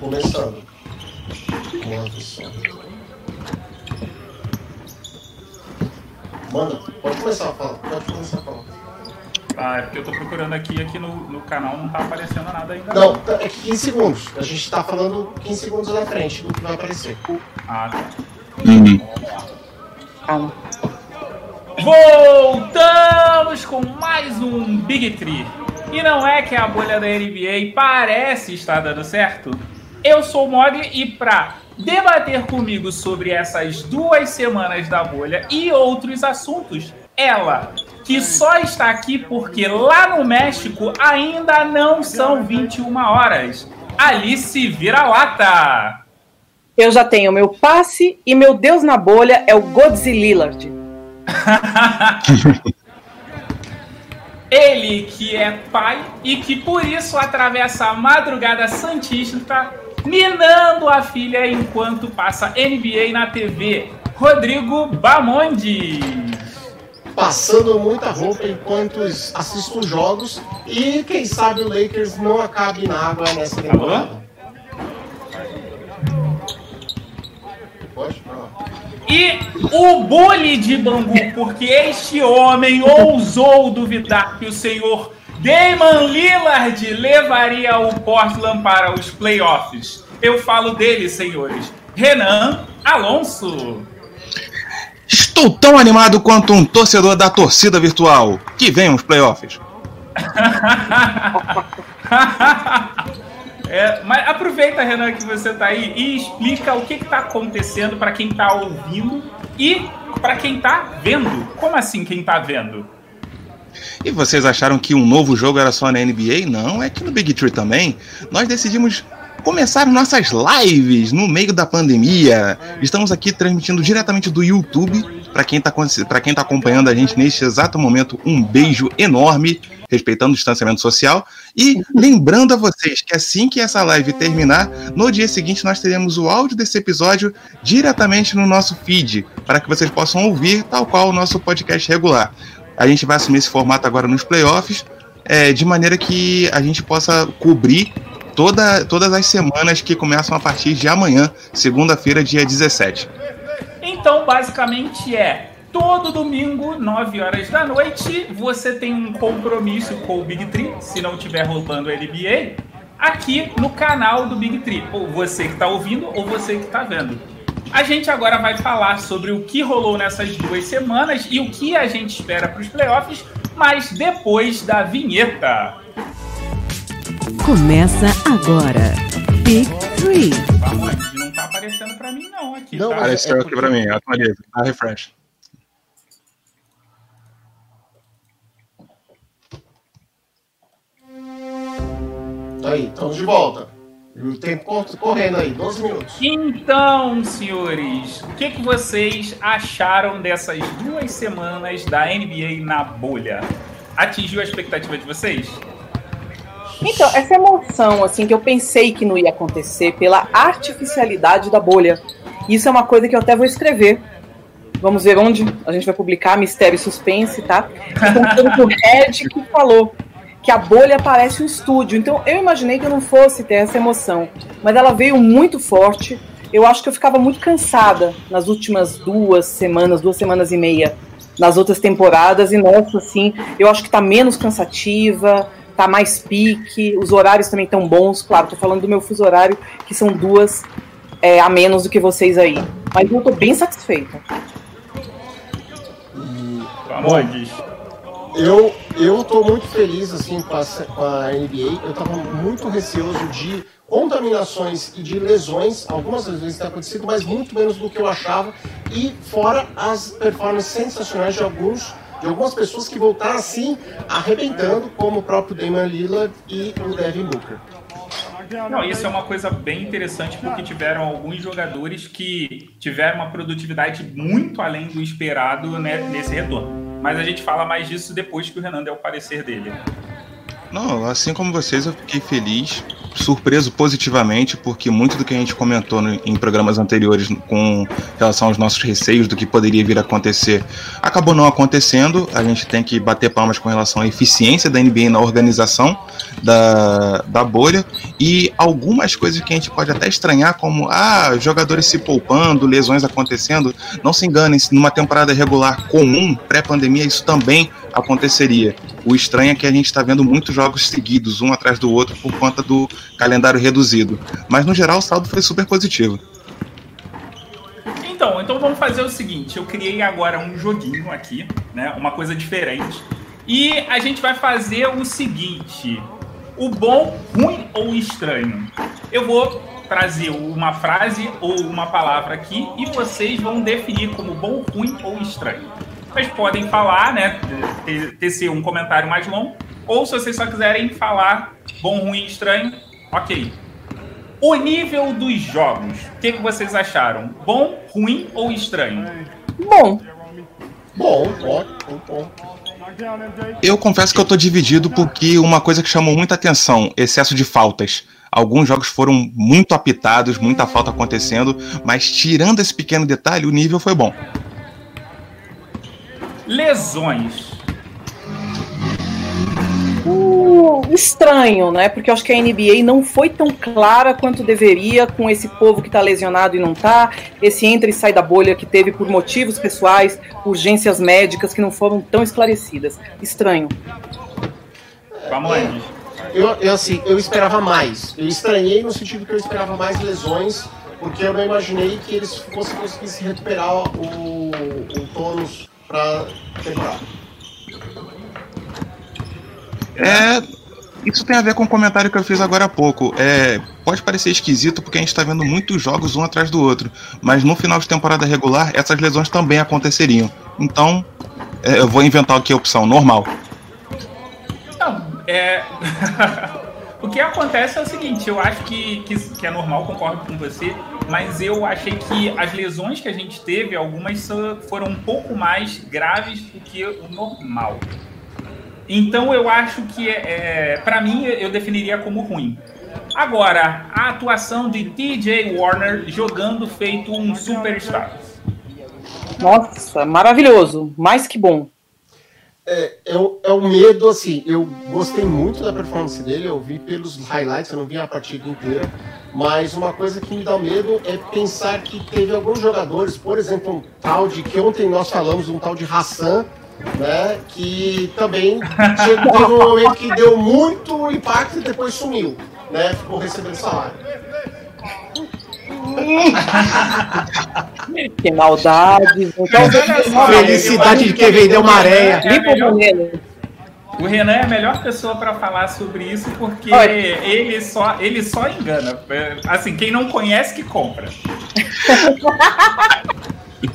Começando. Manda, pode começar a falar. Pode começar a falar. Ah, é porque eu tô procurando aqui, aqui no, no canal não tá aparecendo nada ainda. Não, é 15 segundos. A gente tá falando 15 segundos na frente do que vai aparecer. Ah, tá. Uhum. Calma. Voltamos com mais um Big Tree. E não é que a bolha da NBA parece estar dando certo? Eu sou o Mogli e pra debater comigo sobre essas duas semanas da bolha e outros assuntos, ela, que só está aqui porque lá no México ainda não são 21 horas. Alice Vira-Lata. Eu já tenho meu passe e meu deus na bolha é o Godzilla. Ele que é pai e que por isso atravessa a madrugada santista minando a filha enquanto passa NBA na TV. Rodrigo Bamondes. Passando muita roupa enquanto assisto os jogos e quem sabe o Lakers não acabe na água nessa temporada. Pode? E o bully de Bangu, porque este homem ousou duvidar que o senhor Damon Lillard levaria o Portland para os playoffs. Eu falo dele, senhores. Renan Alonso. Estou tão animado quanto um torcedor da torcida virtual. Que venham os playoffs. É, mas aproveita, Renan, que você tá aí e explica o que está acontecendo para quem está ouvindo e para quem está vendo. Como assim quem está vendo? E vocês acharam que um novo jogo era só na NBA? Não, é que no Big Tree também. Nós decidimos começar nossas lives no meio da pandemia. Estamos aqui transmitindo diretamente do YouTube. Para quem está tá acompanhando a gente neste exato momento, um beijo enorme, respeitando o distanciamento social. E lembrando a vocês que assim que essa live terminar, no dia seguinte nós teremos o áudio desse episódio diretamente no nosso feed, para que vocês possam ouvir, tal qual o nosso podcast regular. A gente vai assumir esse formato agora nos playoffs, é, de maneira que a gente possa cobrir toda, todas as semanas que começam a partir de amanhã, segunda-feira, dia 17. Então, basicamente é todo domingo, 9 horas da noite, você tem um compromisso com o Big Tree, se não estiver rolando a NBA, aqui no canal do Big Tree. Ou você que está ouvindo, ou você que está vendo. A gente agora vai falar sobre o que rolou nessas duas semanas e o que a gente espera para os playoffs, mas depois da vinheta. Começa agora. Big Three. Não tá aparecendo para mim não aqui. Não, tá? Apareceu é aqui pra mim, atualiza, dá refresh. Tá aí, estamos de volta. O tempo cor- correndo aí, 12 minutos. Então, senhores, o que, que vocês acharam dessas duas semanas da NBA na bolha? Atingiu a expectativa de vocês? Então, essa emoção, assim, que eu pensei que não ia acontecer pela artificialidade da bolha. Isso é uma coisa que eu até vou escrever. Vamos ver onde a gente vai publicar Mistério e Suspense, tá? Contando que o Red que falou que a bolha parece um estúdio. Então, eu imaginei que eu não fosse ter essa emoção. Mas ela veio muito forte. Eu acho que eu ficava muito cansada nas últimas duas semanas, duas semanas e meia, nas outras temporadas. E nessa, assim, eu acho que tá menos cansativa, tá mais pique, os horários também estão bons. Claro, tô falando do meu fuso horário, que são duas é, a menos do que vocês aí. Mas eu tô bem satisfeita. Vamos, Eu, eu tô muito feliz assim com a, com a NBA. Eu tava muito receoso de contaminações e de lesões. Algumas vezes tem acontecido, mas muito menos do que eu achava. E fora as performances sensacionais de alguns de algumas pessoas que voltaram assim arrebentando, como o próprio Damian Lillard e o Devin Booker. Não, isso é uma coisa bem interessante porque tiveram alguns jogadores que tiveram uma produtividade muito além do esperado né, nesse retorno. Mas a gente fala mais disso depois que o Renan der o parecer dele. Não, assim como vocês, eu fiquei feliz. surpreso positivamente, porque muito do que a gente comentou no, em programas anteriores com relação aos nossos receios do que poderia vir a acontecer, acabou não acontecendo. A gente tem que bater palmas com relação à eficiência da NBA na organização da, da bolha e algumas coisas que a gente pode até estranhar, como ah, jogadores se poupando, lesões acontecendo. Não se enganem, numa temporada regular comum, pré-pandemia, isso também aconteceria. O estranho é que a gente está vendo muitos jogos seguidos, um atrás do outro, por conta do calendário reduzido. Mas no geral o saldo foi super positivo. Então, então vamos fazer o seguinte: eu criei agora um joguinho aqui, né? Uma coisa diferente. E a gente vai fazer o seguinte: o bom, ruim ou estranho. Eu vou trazer uma frase ou uma palavra aqui e vocês vão definir como bom, ruim ou estranho. Vocês podem falar, né? Ter, ter um comentário mais longo, ou se vocês só quiserem falar bom, ruim, estranho, ok. O nível dos jogos, o que, que vocês acharam? Bom, ruim ou estranho? Bom. Bom, ótimo, bom. Eu confesso que eu tô dividido porque uma coisa que chamou muita atenção, excesso de faltas. Alguns jogos foram muito apitados, muita falta acontecendo, mas tirando esse pequeno detalhe, o nível foi bom. Lesões. Uh, estranho, né? Porque eu acho que a NBA não foi tão clara quanto deveria com esse povo que tá lesionado e não tá, esse entra e sai da bolha que teve por motivos pessoais, urgências médicas que não foram tão esclarecidas. Estranho. Vamos aí. Eu, eu, assim, eu esperava mais. Eu estranhei no sentido que eu esperava mais lesões, porque eu não imaginei que eles fossem conseguir se recuperar o, o tônus pra temporada. É, isso tem a ver com o comentário que eu fiz agora há pouco. É, pode parecer esquisito porque a gente está vendo muitos jogos um atrás do outro, mas no final de temporada regular essas lesões também aconteceriam. Então, é, eu vou inventar aqui a opção normal. Não, é. o que acontece é o seguinte: eu acho que, que, que é normal, concordo com você, mas eu achei que as lesões que a gente teve, algumas foram um pouco mais graves do que o normal. Então eu acho que, é, para mim, eu definiria como ruim. Agora, a atuação de TJ Warner jogando feito um superstar. Nossa, maravilhoso. Mais que bom. É, é, o, é o medo, assim, eu gostei muito da performance dele, eu vi pelos highlights, eu não vi a partida inteira, mas uma coisa que me dá medo é pensar que teve alguns jogadores, por exemplo, um tal de, que ontem nós falamos, um tal de Hassan, né, que também chegou um momento que deu muito impacto e depois sumiu, né, ficou recebendo salário. Que maldade. Então, só, Felicidade de quem vendeu uma areia. É Limpa o banheiro. O Renan é a melhor pessoa para falar sobre isso porque Olha. ele só, ele só engana. Assim, quem não conhece que compra.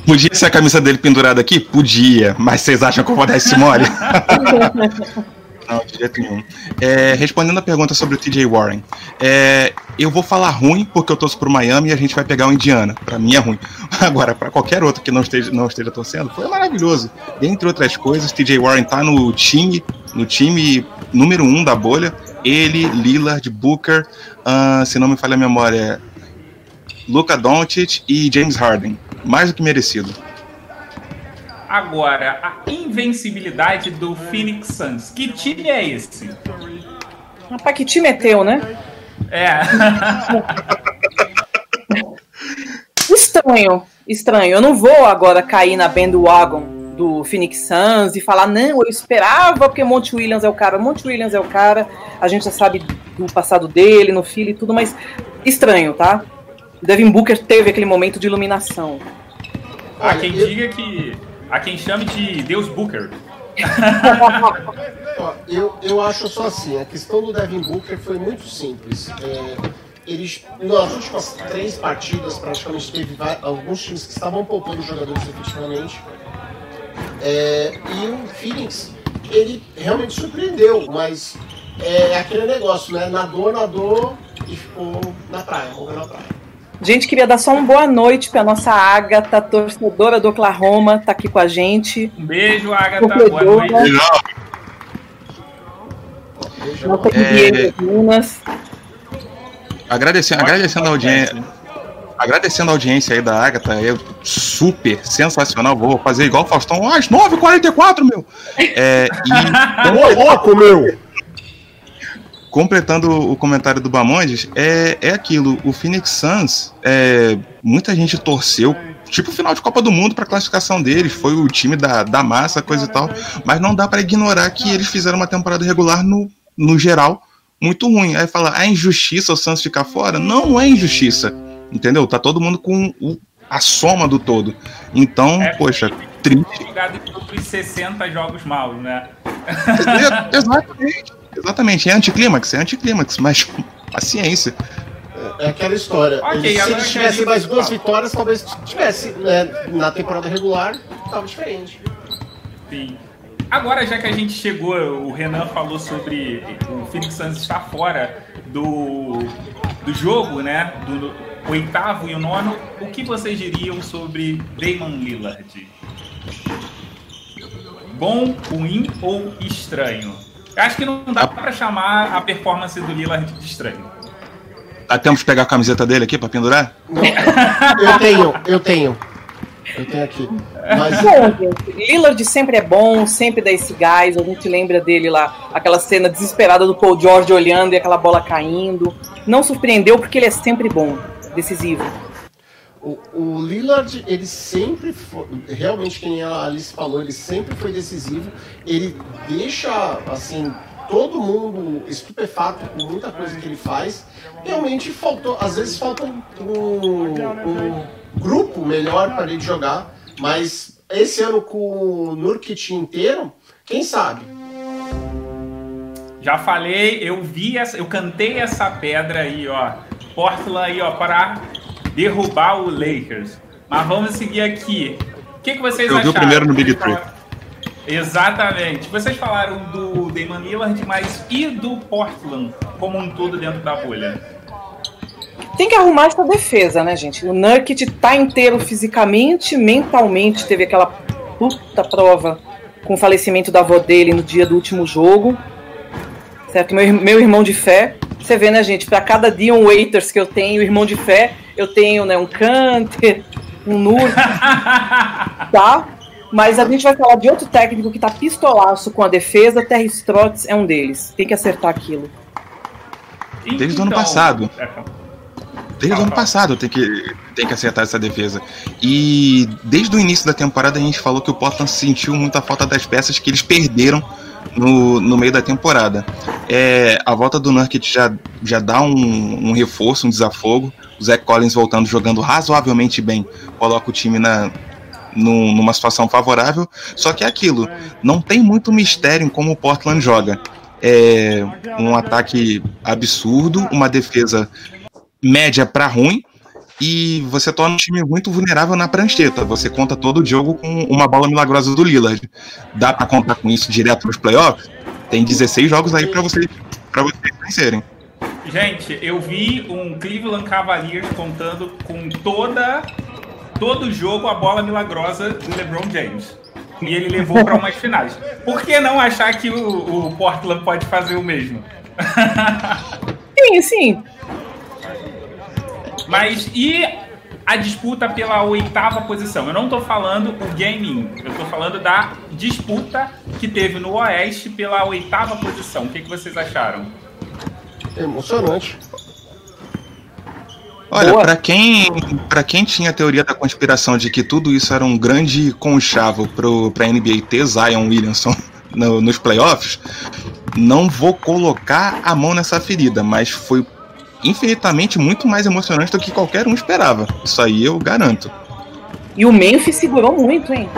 Podia ser a camisa dele pendurada aqui? Podia, mas vocês acham que eu vou dar esse mole? Não, de jeito nenhum. É, respondendo a pergunta sobre o TJ Warren, é, eu vou falar ruim porque eu torço pro Miami e a gente vai pegar o Indiana. Pra mim é ruim. Agora, pra qualquer outro que não esteja, não esteja torcendo, foi maravilhoso. Dentre outras coisas, TJ Warren tá no time, no time número um da bolha. Ele, Lillard, Booker, ah, se não me falha a memória, Luka Doncic e James Harden. Mais do que merecido. Agora, a invencibilidade do Phoenix Suns. Que time é esse? Rapaz, que time é teu, né? É. Estranho, estranho. Eu não vou agora cair na bandwagon do Phoenix Suns e falar, não, eu esperava porque Monte Williams é o cara. Monte Williams é o cara, a gente já sabe do passado dele, no filho e tudo, mas estranho, tá? Devin Booker teve aquele momento de iluminação. Há quem diga que. Há quem chame de Deus Booker. Eu, eu acho só assim, a questão do Devin Booker foi muito simples. É, eles, nas últimas três partidas, praticamente teve alguns times que estavam poupando jogadores efetivamente. É, e o Phoenix, ele realmente surpreendeu, mas é aquele negócio, né? Nadou, nadou e ficou na praia, na praia. Gente, queria dar só uma boa noite pra nossa Agatha, torcedora do Oklahoma, tá aqui com a gente. Um beijo, Agatha. Boa Torcedora. noite. Veja, Nossa É. Minas. Agradecendo, agradecendo a audiência. Agradecendo a audiência aí da Agatha, é super sensacional. Vou fazer igual o Faustão, às 9h44, meu! É, e Ô, louco, meu! Completando o comentário do Bamondes, é, é aquilo. O Phoenix Suns, é, muita gente torceu, tipo final de Copa do Mundo para classificação deles, foi o time da, da massa, coisa e tal. Mas não dá para ignorar que eles fizeram uma temporada regular no, no geral muito ruim. Aí fala, é injustiça o Suns ficar fora? Não, é injustiça. Entendeu? Tá todo mundo com o, a soma do todo. Então, É, poxa, triste. Jogado em outros 60 jogos maus, né? É, Exatamente. Exatamente, é anticlímax, é anticlímax, mas paciência. É aquela história. Ok, Eles- se eles tivessem gente mais duas vitórias, talvez tivesse né, na temporada regular, tava diferente. Sim. Agora, já que a gente chegou, o Renan falou sobre o Phoenix Suns estar fora do, do jogo, né? Do oitavo e o nono. O que vocês diriam sobre Damon Lillard? Bom, ruim ou estranho? Eu acho que não dá pra chamar a performance do Lillard de estranho. Dá tempo de pegar a camiseta dele aqui pra pendurar? Eu tenho, eu tenho. Eu tenho aqui. Mas Bom, Lillard sempre é bom, sempre dá esse gás. A gente lembra dele lá, aquela cena desesperada do Paul George olhando e aquela bola caindo. Não surpreendeu porque ele é sempre bom, decisivo. O, o Lillard, ele sempre foi, realmente, quem a Alice falou, ele sempre foi decisivo. Ele deixa, assim, todo mundo estupefato com muita coisa que ele faz. Realmente faltou, às vezes falta um, um grupo melhor para ele jogar, mas esse ano com o Nurkic inteiro, quem sabe? Já falei, eu vi essa, eu cantei essa pedra aí, ó. Portland aí, ó, para derrubar o Lakers. Mas vamos seguir aqui. O que, que vocês Eu vi o acharam? primeiro no Big Exatamente. Vocês falaram do Damon Lillard, mas e do Portland como um todo dentro da bolha? Tem que arrumar essa defesa, né, gente? O Nurkic tá inteiro fisicamente, mentalmente. Teve aquela puta prova com o falecimento da avó dele no dia do último jogo. Certo? Meu, meu irmão de fé. Você vê, né, gente? Pra cada dia um Waiters que eu tenho, irmão de fé, eu tenho, né, um Canter, um Nur, tá? Mas a gente vai falar de outro técnico que tá pistolaço com a defesa. Terry Strotz é um deles. Tem que acertar aquilo. Desde o ano passado. Desde o ano passado tem que, tem que acertar essa defesa. E desde o início da temporada a gente falou que o Portland sentiu muita falta das peças que eles perderam no, no meio da temporada. É, a volta do Nurkic já, já dá um, um reforço, um desafogo. O Zach Collins voltando jogando razoavelmente bem, coloca o time na, num- numa situação favorável. Só que é aquilo, não tem muito mistério em como o Portland joga. É um ataque absurdo, uma defesa média para ruim e você torna um time muito vulnerável na prancheta. Você conta todo o jogo com uma bola milagrosa do Lillard. Dá para contar com isso direto nos playoffs? Tem 16 jogos aí para vocês para vocês vencerem. Gente, eu vi um Cleveland Cavaliers contando com toda todo jogo a bola milagrosa do LeBron James. E ele levou para umas finais. Por que não achar que o, o Portland pode fazer o mesmo? Sim, sim. Mas e a disputa pela oitava posição? Eu não tô falando o gaming, eu tô falando da disputa que teve no Oeste pela oitava posição. O que, que vocês acharam? Emocionante. Olha, para quem para quem tinha a teoria da conspiração de que tudo isso era um grande conchavo pro para NBA ter Zion Williamson no- nos playoffs, não vou colocar a mão nessa ferida, mas foi infinitamente muito mais emocionante do que qualquer um esperava. Isso aí eu garanto. E o Memphis segurou muito, hein?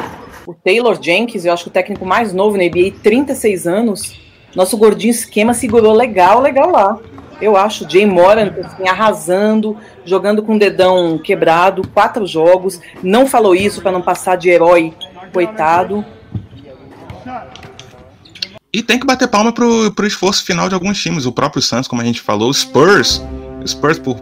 O Taylor Jenkins, eu acho que o técnico mais novo na NBA, 36 anos. Nosso gordinho esquema segurou legal, legal lá. Eu acho. Jay Moran, assim, arrasando, jogando com o dedão quebrado, quatro jogos. Não falou isso para não passar de herói, coitado. E tem que bater palma pro, pro esforço final de alguns times. O próprio Suns, como a gente falou, o Spurs. O Spurs por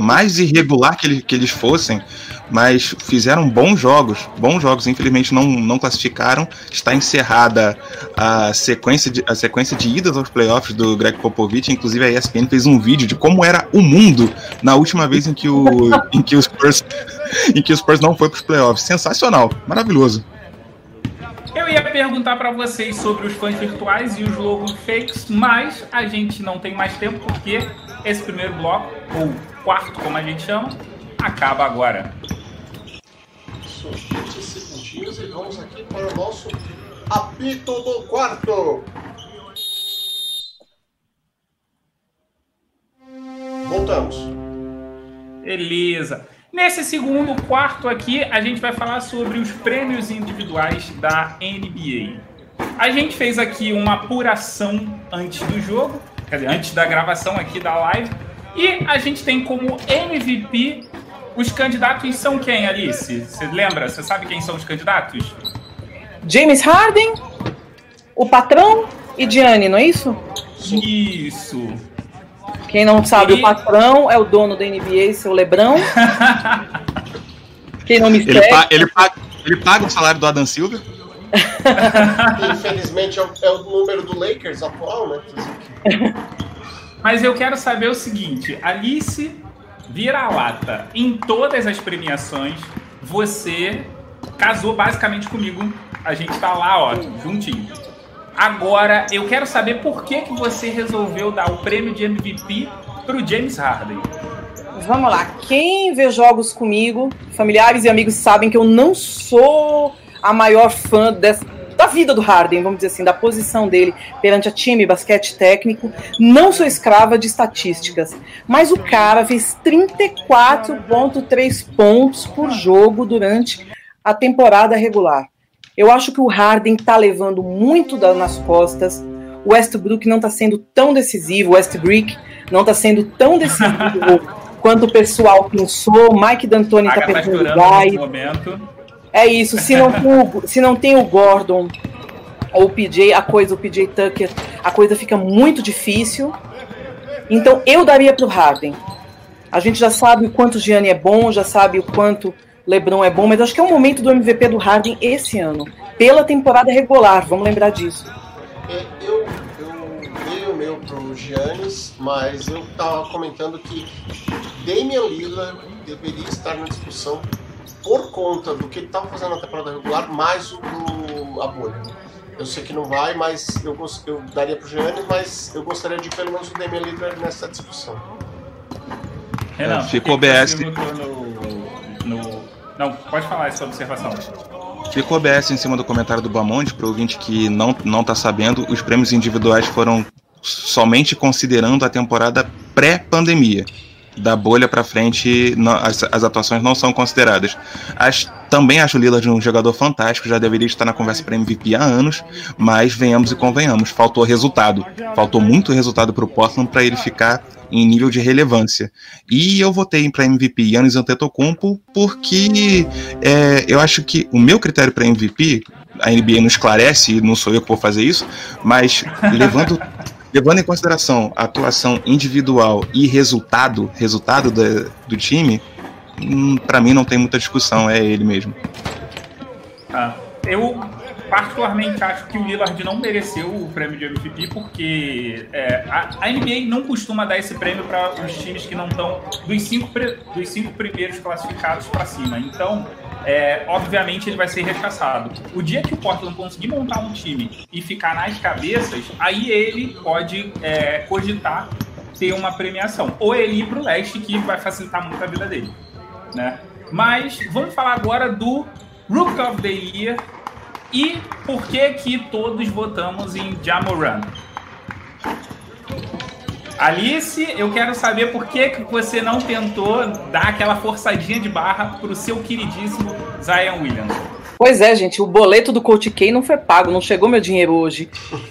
mais irregular que, ele, que eles fossem, mas fizeram bons jogos, bons jogos. Infelizmente não, não classificaram. Está encerrada a sequência, de, a sequência de idas aos playoffs do Greg Popovich. Inclusive a ESPN fez um vídeo de como era o mundo na última vez em que o, em que os Spurs, em que os Spurs não foi para os playoffs. Sensacional, maravilhoso. Eu ia perguntar para vocês sobre os fãs virtuais e os logos fakes, mas a gente não tem mais tempo porque esse primeiro bloco, ou quarto, como a gente chama, acaba agora. 20 segundinhos e vamos aqui para o nosso apito do quarto. Voltamos. Beleza. Nesse segundo quarto aqui, a gente vai falar sobre os prêmios individuais da NBA. A gente fez aqui uma apuração antes do jogo, quer dizer, antes da gravação aqui da live, e a gente tem como MVP os candidatos são quem, Alice? Você lembra? Você sabe quem são os candidatos? James Harden, o patrão e Diane, não é isso? Isso. Quem não sabe, e... o patrão é o dono da NBA, seu Lebrão. Quem não me ele, pa ele, paga, ele paga o salário do Adam Silver? Infelizmente é o, é o, número do Lakers atual, né? Mas eu quero saber o seguinte: Alice vira-lata em todas as premiações. Você casou basicamente comigo. A gente tá lá, ó, juntinho. Agora, eu quero saber por que, que você resolveu dar o prêmio de MVP pro James Harden. Vamos lá. Quem vê jogos comigo, familiares e amigos sabem que eu não sou a maior fã dessa, da vida do Harden, vamos dizer assim, da posição dele perante a time, basquete técnico. Não sou escrava de estatísticas, mas o cara fez 34,3 pontos por jogo durante a temporada regular. Eu acho que o Harden tá levando muito nas costas. O Westbrook não tá sendo tão decisivo, o Westbrook não tá sendo tão decisivo quanto o pessoal pensou. Mike D'Antoni tá, tá perdendo gás. É isso. Se não, tem o, se não tem o Gordon ou o PJ, a coisa, o PJ Tucker, a coisa fica muito difícil. Então eu daria pro Harden. A gente já sabe o quanto o Gianni é bom, já sabe o quanto LeBron é bom, mas acho que é o momento do MVP do Harden esse ano, pela temporada regular, vamos lembrar disso. É, eu, eu dei o meu pro Giannis, mas eu estava comentando que Damian Lillard deveria estar na discussão por conta do que ele estava fazendo na temporada regular, mais o do a bolha. Eu sei que não vai, mas eu, eu daria pro Giannis, mas eu gostaria de pelo menos o Damian Lillard nessa discussão. Renan, é, ficou BS. No, no, não, pode falar essa observação. Ficou BS em cima do comentário do Bamonde, para o ouvinte que não, não tá sabendo, os prêmios individuais foram somente considerando a temporada pré-pandemia. Da bolha para frente, não, as, as, atuações não são consideradas. As, também acho o Lillard um jogador fantástico, já deveria estar na conversa para MVP há anos, mas venhamos e convenhamos, faltou resultado. Faltou muito resultado para o Portland para ele ficar em nível de relevância. E eu votei para MVP Yannis Antetokounmpo porque é, eu acho que o meu critério para MVP, a NBA não esclarece, não sou eu que vou fazer isso, mas levando levando em consideração a atuação individual e resultado, resultado do, time, hum, para mim não tem muita discussão, é ele mesmo. Ah, eu particularmente acho que o Lillard não mereceu o prêmio de MVP porque é, a, a, NBA não costuma dar esse prêmio para os times que não estão dos cinco, dos cinco primeiros classificados para cima. Então, é, obviamente, ele vai ser rechaçado. O dia que o Portland conseguir montar um time e ficar nas cabeças, aí ele pode é, cogitar ter uma premiação. Ou ele ir para o leste, que vai facilitar muito a vida dele. Né? Mas vamos falar agora do Rook of the Year e por que que todos votamos em Jamoran? Alice, eu quero saber por que, que você não tentou dar aquela forçadinha de barra pro seu queridíssimo Zion Williams. Pois é, gente, o boleto do Coach K não foi pago, não chegou meu dinheiro hoje.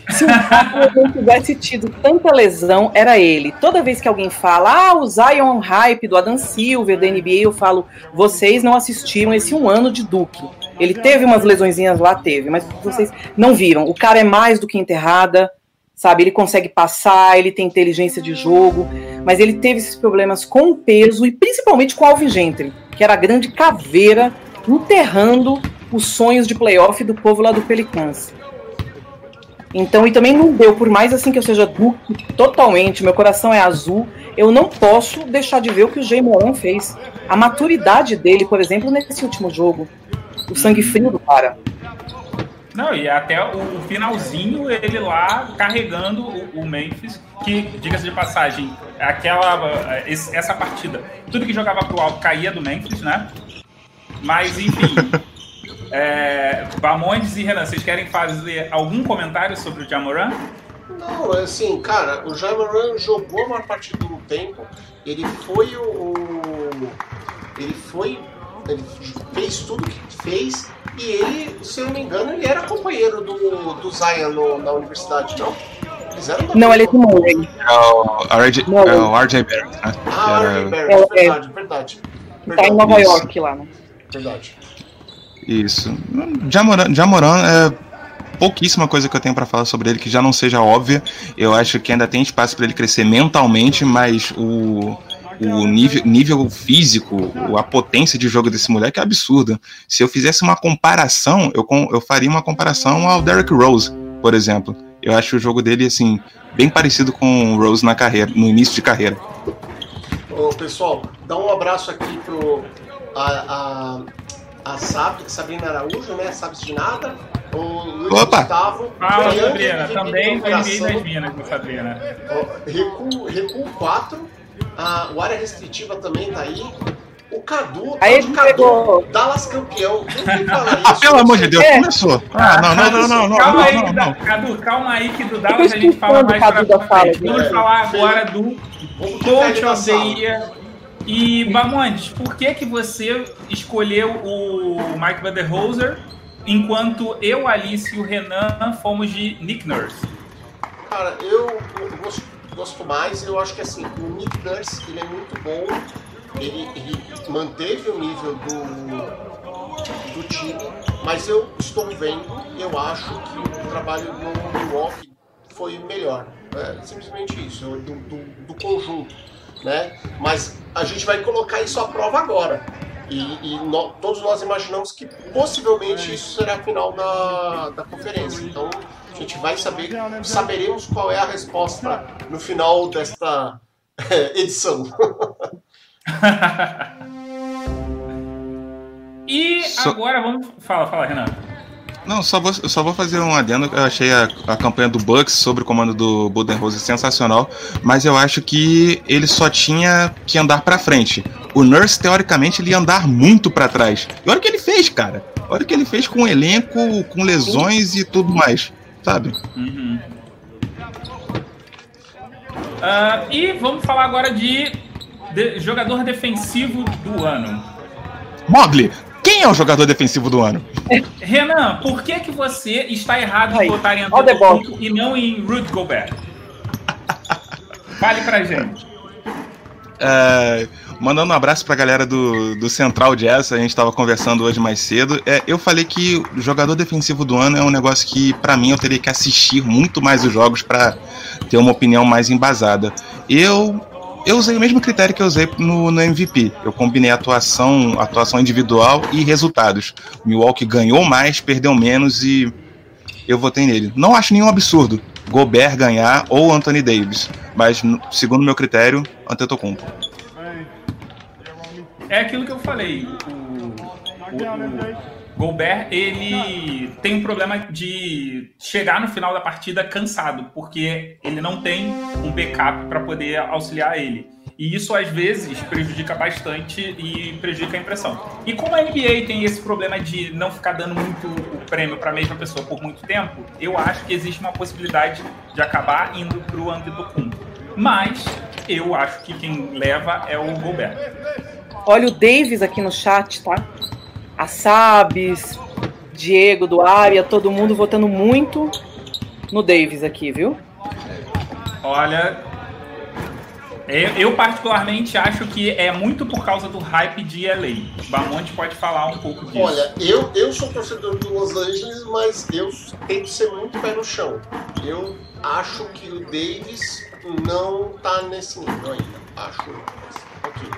Se o não tivesse tido tanta lesão, era ele. Toda vez que alguém fala, ah, o Zion hype do Adam Silver da NBA, eu falo, vocês não assistiram esse um ano de Duke. Ele teve umas lesõezinhas lá, teve, mas vocês não viram. O cara é mais do que enterrada. sabe? Ele consegue passar, ele tem inteligência de jogo, mas ele teve esses problemas com o peso e principalmente com o Alvin Gentry, que era a grande caveira enterrando os sonhos de playoff do povo lá do Pelicans. Então, e também não deu, por mais assim que eu seja Duke totalmente, meu coração é azul, eu não posso deixar de ver o que o Jay Moran fez. A maturidade dele, por exemplo, nesse último jogo. O sangue frio do cara. Não, e até o finalzinho ele lá carregando o, Memphis, que, diga-se de passagem, aquela essa partida, tudo que jogava pro alto caía do Memphis, né? Mas enfim, É, Bamondes e Renan, vocês querem fazer algum comentário sobre o Jamoran? Não, assim, cara, o Jamoran jogou a maior parte do tempo. Ele foi o. Ele foi. Ele fez tudo que fez. E ele, se eu não me engano, ele era companheiro do, do Zion no, na universidade, não? Não, ele é de Murray. É o RJ, é o RJ Barrett, né? Ah, RJ Barrett, é, verdade, verdade. Tá em Nova York lá, né? Verdade. Isso. Jamoran, Jamoran é pouquíssima coisa que eu tenho para falar sobre ele que já não seja óbvia. Eu acho que ainda tem espaço para ele crescer mentalmente, mas o, o nível, nível físico, a potência de jogo desse moleque é absurda. Se eu fizesse uma comparação, eu, eu faria uma comparação ao Derrick Rose, por exemplo. Eu acho o jogo dele assim bem parecido com o Rose na carreira, no início de carreira. Ô, pessoal, dá um abraço aqui pro a, a a Sab, Sabrina Araújo, né? Sabes de nada. O Luiz Opa. Gustavo. Fala, Sabrina. Também foi das Minas com Sabrina. Recuo, Recuo 4. A, o área restritiva também tá aí. O Cadu, aí o Cadu, pegou... Dallas campeão. Quem fala isso? Ah, pelo amor de Deus, é. começou. Ah, não, não, não, não, não. Calma não, aí, não, não. Cadu, calma aí que do Dallas a gente fala mais pra frente. Vamos falar agora do Coach of the e, Bamondes, por que que você escolheu o Mike Vanderhoser enquanto eu, Alice e o Renan fomos de Nick Nurse? Cara, eu, gosto, gosto, mais. Eu acho que assim, o Nick Nurse ele é muito bom. Ele, ele manteve o nível do, do time, mas eu estou vendo, eu acho que o trabalho no Milwaukee foi melhor. É simplesmente isso, do, do, do conjunto né? Mas a gente vai colocar isso à prova agora. E, e no, todos nós imaginamos que possivelmente isso será a final da, da conferência. Então a gente vai saber, saberemos qual é a resposta no final desta edição. e agora vamos. Fala, fala, Renan. Não, só vou, só vou fazer um adendo. Eu achei a, a campanha do Bucks sobre o comando do Budenholzer sensacional, mas eu acho que ele só tinha que andar para frente. O Nurse, teoricamente, ele ia andar muito para trás. E olha o que ele fez, cara. Olha o que ele fez com o elenco, com lesões e tudo mais, sabe? Uhum. Uh, e vamos falar agora de, de jogador defensivo do ano. Mogli, quem é o jogador defensivo do ano? Renan, por que, que você está errado Aí, em votar em Antetokounmpo e não em Rudy Gobert? Fale pra gente. É, mandando um abraço pra galera do, do Central Jazz, a gente estava conversando hoje mais cedo. É, eu falei que o jogador defensivo do ano é um negócio que, para mim, eu teria que assistir muito mais os jogos para ter uma opinião mais embasada. Eu eu usei o mesmo critério que eu usei no, no MVP. Eu combinei atuação, atuação individual e resultados. O Milwaukee ganhou mais, perdeu menos e eu votei nele. Não acho nenhum absurdo Gobert ganhar ou Anthony Davis, mas segundo meu critério, Antetokounmpo. É aquilo que eu falei. O, o, o Gobert, ele tem um problema de chegar no final da partida cansado, porque ele não tem um backup para poder auxiliar ele. E isso às vezes prejudica bastante e prejudica a impressão. E como a NBA tem esse problema de não ficar dando muito o prêmio para a mesma pessoa por muito tempo, eu acho que existe uma possibilidade de acabar indo para o Antetokounmpo. Mas eu acho que quem leva é o Gobert. Olha o Davis aqui no chat, tá? a Sabes, Diego do Área, todo mundo votando muito no Davis aqui, viu? Olha, Eu, eu, particularmente acho que é muito por causa do hype de LA. Bamonte pode falar um pouco disso. Olha, eu, eu sou torcedor do Los Angeles, mas eu tento ser muito pé no chão. Eu acho que o Davis não tá nesse nível ainda. Acho. Ok.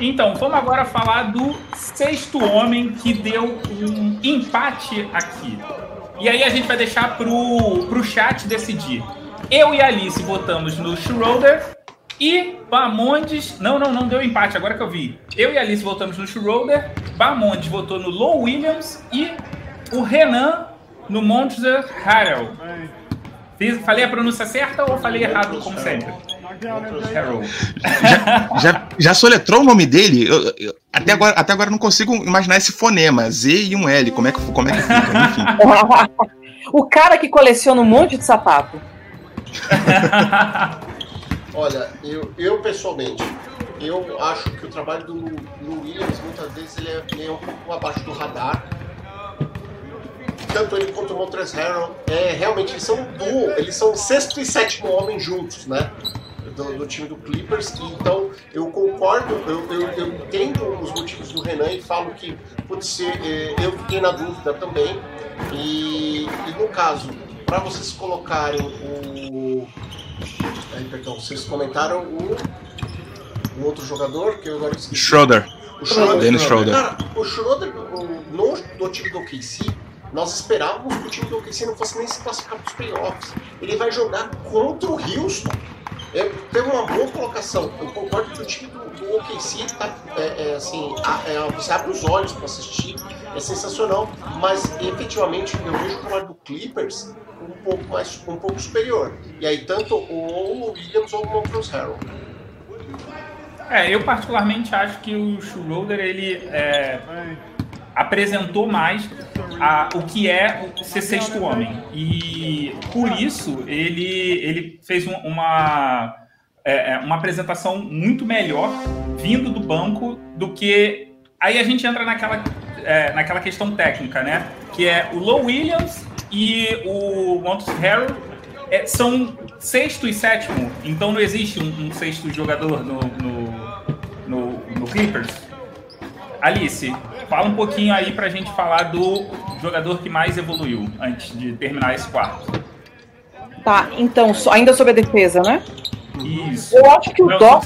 Então, vamos agora falar do sexto homem que deu um empate aqui. E aí a gente vai deixar pro, pro chat decidir. Eu e Alice votamos no Schroeder e Bamondes. Não, não, não deu empate, agora que eu vi. Eu e Alice votamos no Schroeder, Bamondes votou no Low Williams e o Renan no Monster Harrell. Falei a pronúncia certa ou falei errado, como sempre? Já, já, já soletrou o nome dele? Eu, eu, até, agora, até agora não consigo imaginar esse fonema, Z e um L. Como é que, como é que fica? Enfim. o cara que coleciona um monte de sapato. Olha, eu, eu pessoalmente, eu acho que o trabalho do, do Williams, muitas vezes, ele é um pouco abaixo do radar. Tanto ele quanto o Montrezl Harrell, é, realmente, eles são duo, eles são sexto e sétimo homem juntos, né? Do, do, time do Clippers, então eu concordo, eu, eu, eu, entendo os motivos do Renan e falo que pode ser, é, eu fiquei na dúvida também, e, e no caso, para vocês colocarem o. Aí, perdão, vocês comentaram o. O outro jogador que eu agora esqueci. Schroeder. O Schroeder. Dennis Schroeder. Cara, o Schroeder, no, no time do OKC, nós esperávamos que o time do OKC não fosse nem se classificar para os playoffs. Ele vai jogar contra o Houston. É, teve uma boa colocação. Eu concordo que o time do, do OKC tá, é, é, assim, a, é, você abre os olhos para assistir, é sensacional. Mas efetivamente eu vejo o trabalho do Clippers um pouco mais um pouco superior. E aí tanto o Williams ou o Montrezl Harrell. É, eu particularmente acho que o Schroeder ele é, apresentou mais a, o que é ser sexto homem e por isso ele ele fez um, uma é, é, uma apresentação muito melhor vindo do banco do que aí a gente entra naquela é, naquela questão técnica, né? Que é o Low Williams e o Montes Harrell é, são sexto e sétimo, então não existe um, um sexto jogador no, no, no, no, Clippers. Alice, fala um pouquinho aí pra gente falar do jogador que mais evoluiu antes de terminar esse quarto. Tá, então, ainda sobre a defesa, né? Isso. Eu acho que o Doc,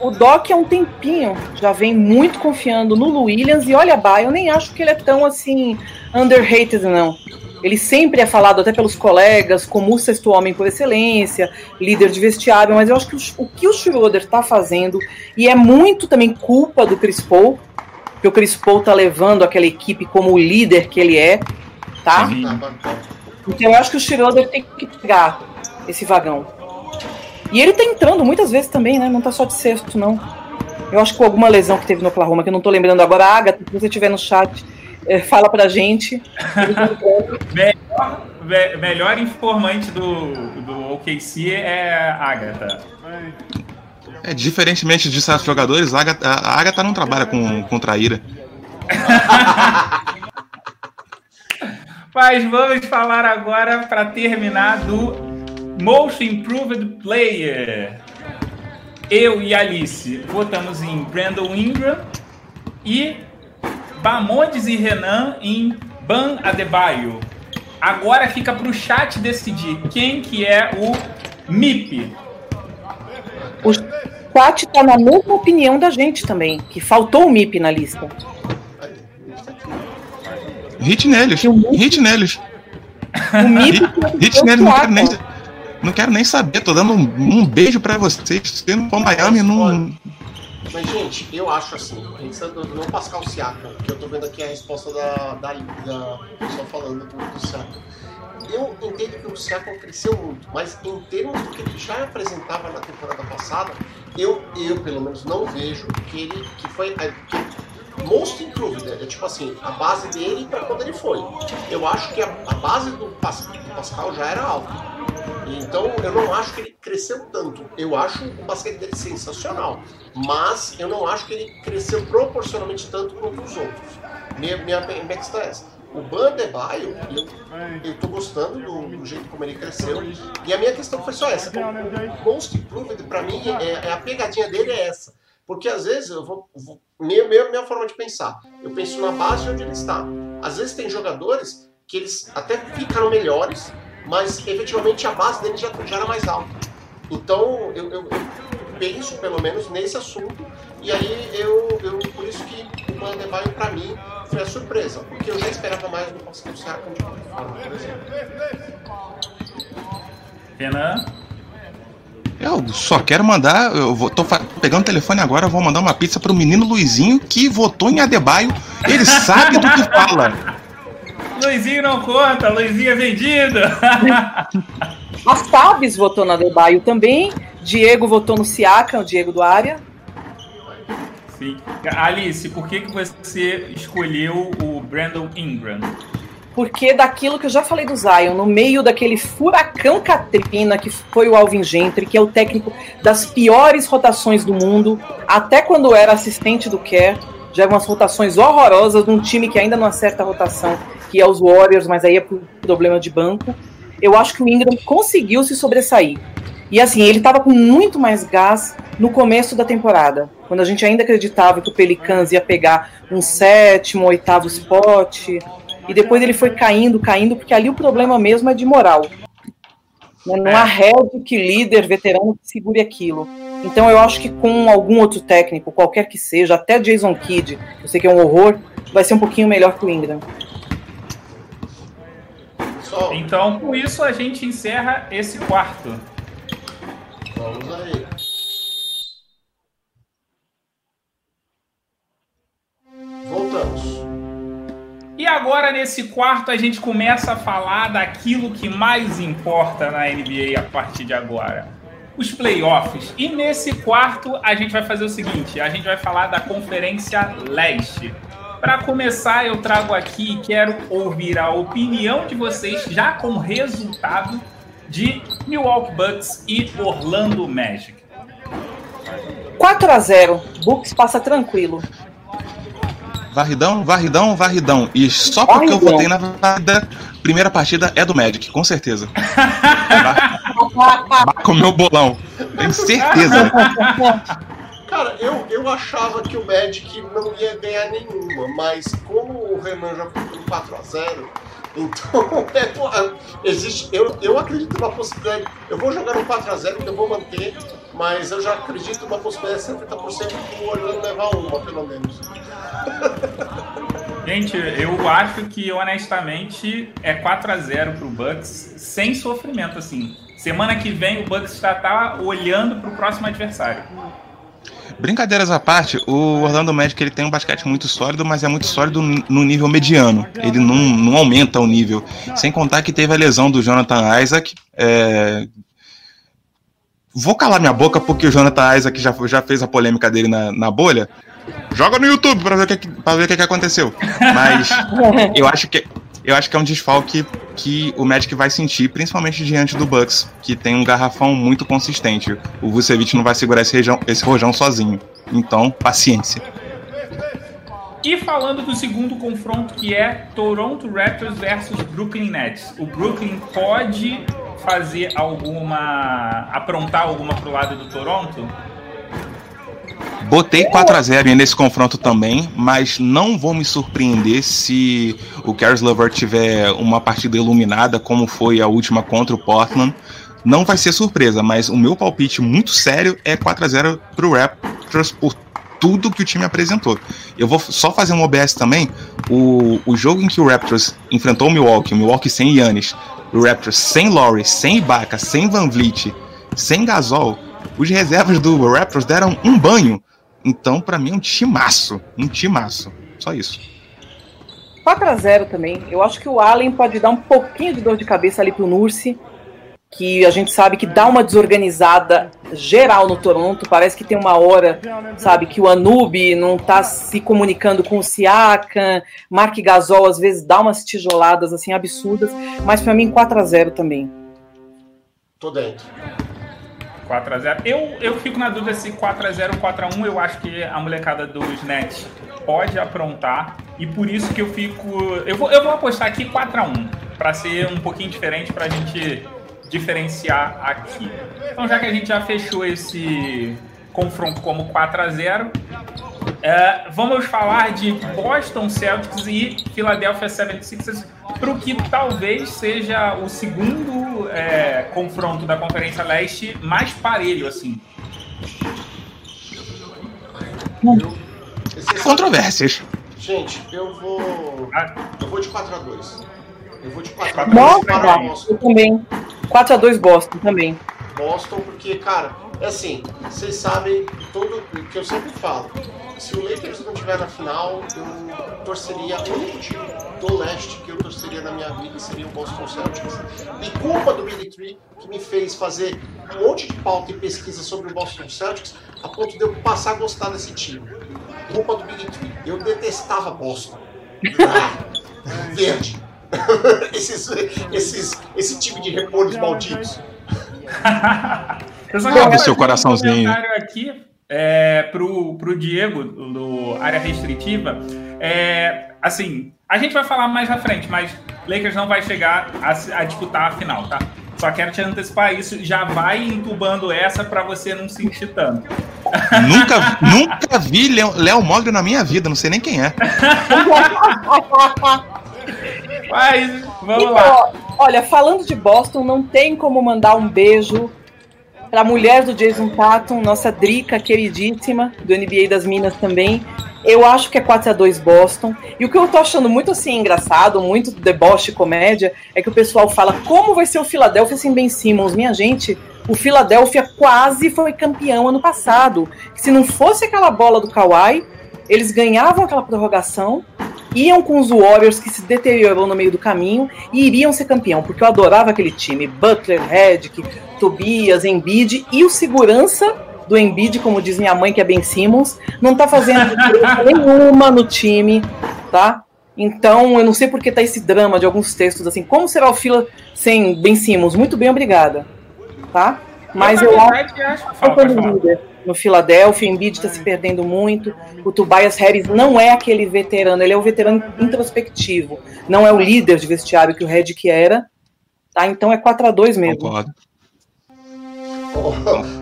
o Doc há um tempinho já vem muito confiando no Williams e olha, bah, eu nem acho que ele é tão assim underrated não. Ele sempre é falado até pelos colegas como o sexto homem por excelência, líder de vestiário, mas eu acho que o, o que o Schroeder está fazendo, e é muito também culpa do Chris Paul, que o Chris Paul está levando aquela equipe como o líder que ele é, tá? Então eu acho que o Schroeder tem que pegar esse vagão. E ele tá entrando muitas vezes também, né? Não tá só de sexto, não. Eu acho que com alguma lesão que teve no Oklahoma, que eu não tô lembrando agora, Agatha, se você estiver no chat, é, fala pra gente. melhor, melhor informante do, do OKC é a Agatha. É, diferentemente de certos jogadores, a Agatha, a Agatha não trabalha com, com traíra. Mas vamos falar agora, para terminar, do Most Improved Player. Eu e Alice votamos em Brandon Ingram e Bamondes e Renan em Ban Adebayo. Agora fica para o chat decidir quem que é o MIP. O chat está na mesma opinião da gente também, que faltou o MIP na lista. Hit neles. Hit neles. O MIP hit, hit neles, não quero, nem, não quero nem saber. Tô dando um, um beijo para vocês. Se não for Miami, não mas, gente, eu acho assim, pensando no Pascal Siakam, que eu tô vendo aqui a resposta da, da, da pessoa falando do, do Siakam. Eu entendo que o Siakam cresceu muito, mas em termos do que ele já apresentava na temporada passada, eu, eu pelo menos não vejo que ele que foi que most improved, é tipo assim, a base dele para quando ele foi. Eu acho que a, a base do, do Pascal já era alta. Então eu não acho que ele cresceu tanto. Eu acho o basquete dele sensacional. Mas eu não acho que ele cresceu proporcionalmente tanto quanto os outros. Minha, minha, minha questão é essa. O Bandebaio, eu, eu tô gostando do, do, jeito como ele cresceu. E a minha questão foi só essa. O Most Improved, pra mim, é, é, a pegadinha dele é essa. Porque às vezes eu vou. vou minha, minha, minha forma de pensar. Eu penso na base onde ele está. Às vezes tem jogadores que eles até ficaram melhores, mas efetivamente a base dele já, já era mais alta. Então eu, eu, eu penso pelo menos nesse assunto e aí eu, eu por isso que o Bandebaio para mim foi a surpresa, porque eu já esperava mais do Pascal Siakam de qualquer forma, por exemplo. Renan? Eu só quero mandar, eu vou, tô pegando o telefone agora, vou mandar uma pizza pro menino Luizinho que votou em Adebayo. Ele sabe do que fala. Luizinho não conta, Luizinho é vendido. A Fabs votou na Adebayo também. Diego votou no Siaka, o Diego do Área. Sim. Alice, por que, que você escolheu o Brandon Ingram? Porque daquilo que eu já falei do Zion, no meio daquele furacão Katrina que foi o Alvin Gentry, que é o técnico das piores rotações do mundo, até quando era assistente do Kerr, já umas rotações horrorosas de um time que ainda não acerta a rotação, que é os Warriors, mas aí é por problema de banco. Eu acho que o Ingram conseguiu se sobressair. E assim, ele estava com muito mais gás no começo da temporada, quando a gente ainda acreditava que o Pelicans ia pegar um sétimo, oitavo spot, e depois ele foi caindo, caindo, porque ali o problema mesmo é de moral. Né? Não há head que líder, veterano, que segure aquilo. Então eu acho que com algum outro técnico, qualquer que seja, até Jason Kidd, eu sei que é um horror, vai ser um pouquinho melhor que o Ingram. Então, com isso, a gente encerra esse quarto. Vamos aí. Voltamos. E agora, nesse quarto, a gente começa a falar daquilo que mais importa na NBA a partir de agora. Os playoffs. E nesse quarto, a gente vai fazer o seguinte: a gente vai falar da Conferência Leste. Para começar, eu trago aqui e quero ouvir a opinião de vocês, já com resultado de Milwaukee Bucks e Orlando Magic. 4 a 0 Bucks passa tranquilo. Varridão, varridão, varridão. E só porque varridão. eu votei na varrida, primeira partida é do Magic, com certeza. com o meu bolão. Tenho certeza. Cara, eu, eu achava que o Magic não ia ganhar nenhuma, mas como o Renan já foi por 4x0, então, é, existe. Eu, eu acredito numa possibilidade. Eu vou jogar um 4x0 que eu vou manter, mas eu já acredito numa possibilidade de 70% que o Orlando levar uma, pelo menos. Gente, eu acho que honestamente é 4x0 pro Bucks sem sofrimento, assim. Semana que vem o Bucks já tá olhando pro próximo adversário. Brincadeiras à parte, o Orlando Magic ele tem um basquete muito sólido, mas é muito sólido no nível mediano. Ele não, não aumenta o nível. Sem contar que teve a lesão do Jonathan Isaac. É... Vou calar minha boca porque o Jonathan Isaac já, já fez a polêmica dele na, na bolha. Joga no YouTube para ver o que, pra ver o que, que aconteceu. Mas eu acho que eu acho que é um desfalque que o Magic vai sentir, principalmente diante do Bucks, que tem um garrafão muito consistente. O Vucevic não vai segurar esse, região, esse rojão sozinho. Então, paciência. E falando do segundo confronto, que é Toronto Raptors versus Brooklyn Nets. O Brooklyn pode fazer alguma. aprontar alguma pro lado do Toronto? Botei 4 a 0 nesse confronto também, mas não vou me surpreender se o Caris Levert tiver uma partida iluminada, como foi a última contra o Portland. Não vai ser surpresa, mas o meu palpite muito sério é 4 a 0 pro Raptors por tudo que o time apresentou. Eu vou só fazer um OBS também. O, o jogo em que o Raptors enfrentou o Milwaukee, o Milwaukee sem Yannis, o Raptors sem Laurie, sem Ibaka, sem Van Vliet, sem Gasol, os reservas do Raptors deram um banho. Então, para mim, é um timaço. Um timaço. Só isso. 4 a 0 também. Eu acho que o Allen pode dar um pouquinho de dor de cabeça ali pro Nurse, que a gente sabe que dá uma desorganizada geral no Toronto. Parece que tem uma hora, sabe, que o Anub não tá se comunicando com o Siakam, Mark Gasol às vezes dá umas tijoladas assim absurdas, mas para mim 4 a 0 também. Tô dentro. 4x0. Eu, eu fico na dúvida se 4x0 ou 4x1. Eu acho que a molecada dos Nets pode aprontar. E por isso que eu fico. Eu vou, eu vou apostar aqui 4x1. Para ser um pouquinho diferente, para a gente diferenciar aqui. Então, já que a gente já fechou esse confronto como 4 a 0 é, vamos falar de Boston Celtics e Philadelphia 76ers para o que talvez seja o segundo é, confronto da Conferência Leste mais parelho, assim. Controvérsias. Gente, eu vou. Ah. Eu vou de 4x2. Eu vou de 4x2 4x2 para Boston. eu também. 4x2 Boston também. Boston, porque, cara, é assim, vocês sabem todo que eu sempre falo. Se o Lakers não estiver na final, eu torceria o único time do leste que eu torceria na minha vida seria o Boston Celtics. E culpa do Billy Tree, que me fez fazer um monte de pauta e pesquisa sobre o Boston Celtics, a ponto de eu passar a gostar desse time. Culpa do Billy Tree. Eu detestava Boston. Ah, verde. esses, esses, esse time de repolhos malditos. Eu só Abre quero seu coraçãozinho. Um comentário aqui é, pro, pro Diego, do área restritiva. É, assim, a gente vai falar mais à frente, mas Lakers não vai chegar a, a disputar a final, tá? Só quero te antecipar isso. Já vai entubando essa para você não sentir tanto. nunca, nunca vi Léo Léo Mogli na minha vida, não sei nem quem é. Mas vamos Então, lá. olha, falando de Boston, não tem como mandar um beijo pra mulher do Jason Tatum, nossa Drica queridíssima, do NBA das Minas também. Eu acho que é 4x2 Boston. E o que eu tô achando muito assim engraçado, muito deboche comédia, é que o pessoal fala como vai ser o Philadelphia sem Ben Simmons. Minha gente, o Philadelphia quase foi campeão ano passado. Se não fosse aquela bola do Kawhi, eles ganhavam aquela prorrogação, iam com os Warriors que se deteriorou no meio do caminho e iriam ser campeão, porque eu adorava aquele time. Butler, Redick, Tobias, Embiid e o segurança do Embiid, como diz minha mãe, que é Ben Simmons, não tá fazendo nenhuma no time, tá? Então, eu não sei porque tá esse drama de alguns textos assim, como será o Fila sem Ben Simmons? Muito bem, obrigada. Tá? Mas na eu acho verdade, acho. Fala, líder no Philadelphia, Embiid está se perdendo muito. O Tobias Harris não é aquele veterano, ele é o veterano introspectivo. Não é o líder de vestiário que o Redick era. Tá? Então é 4 a 2 mesmo. Concordo.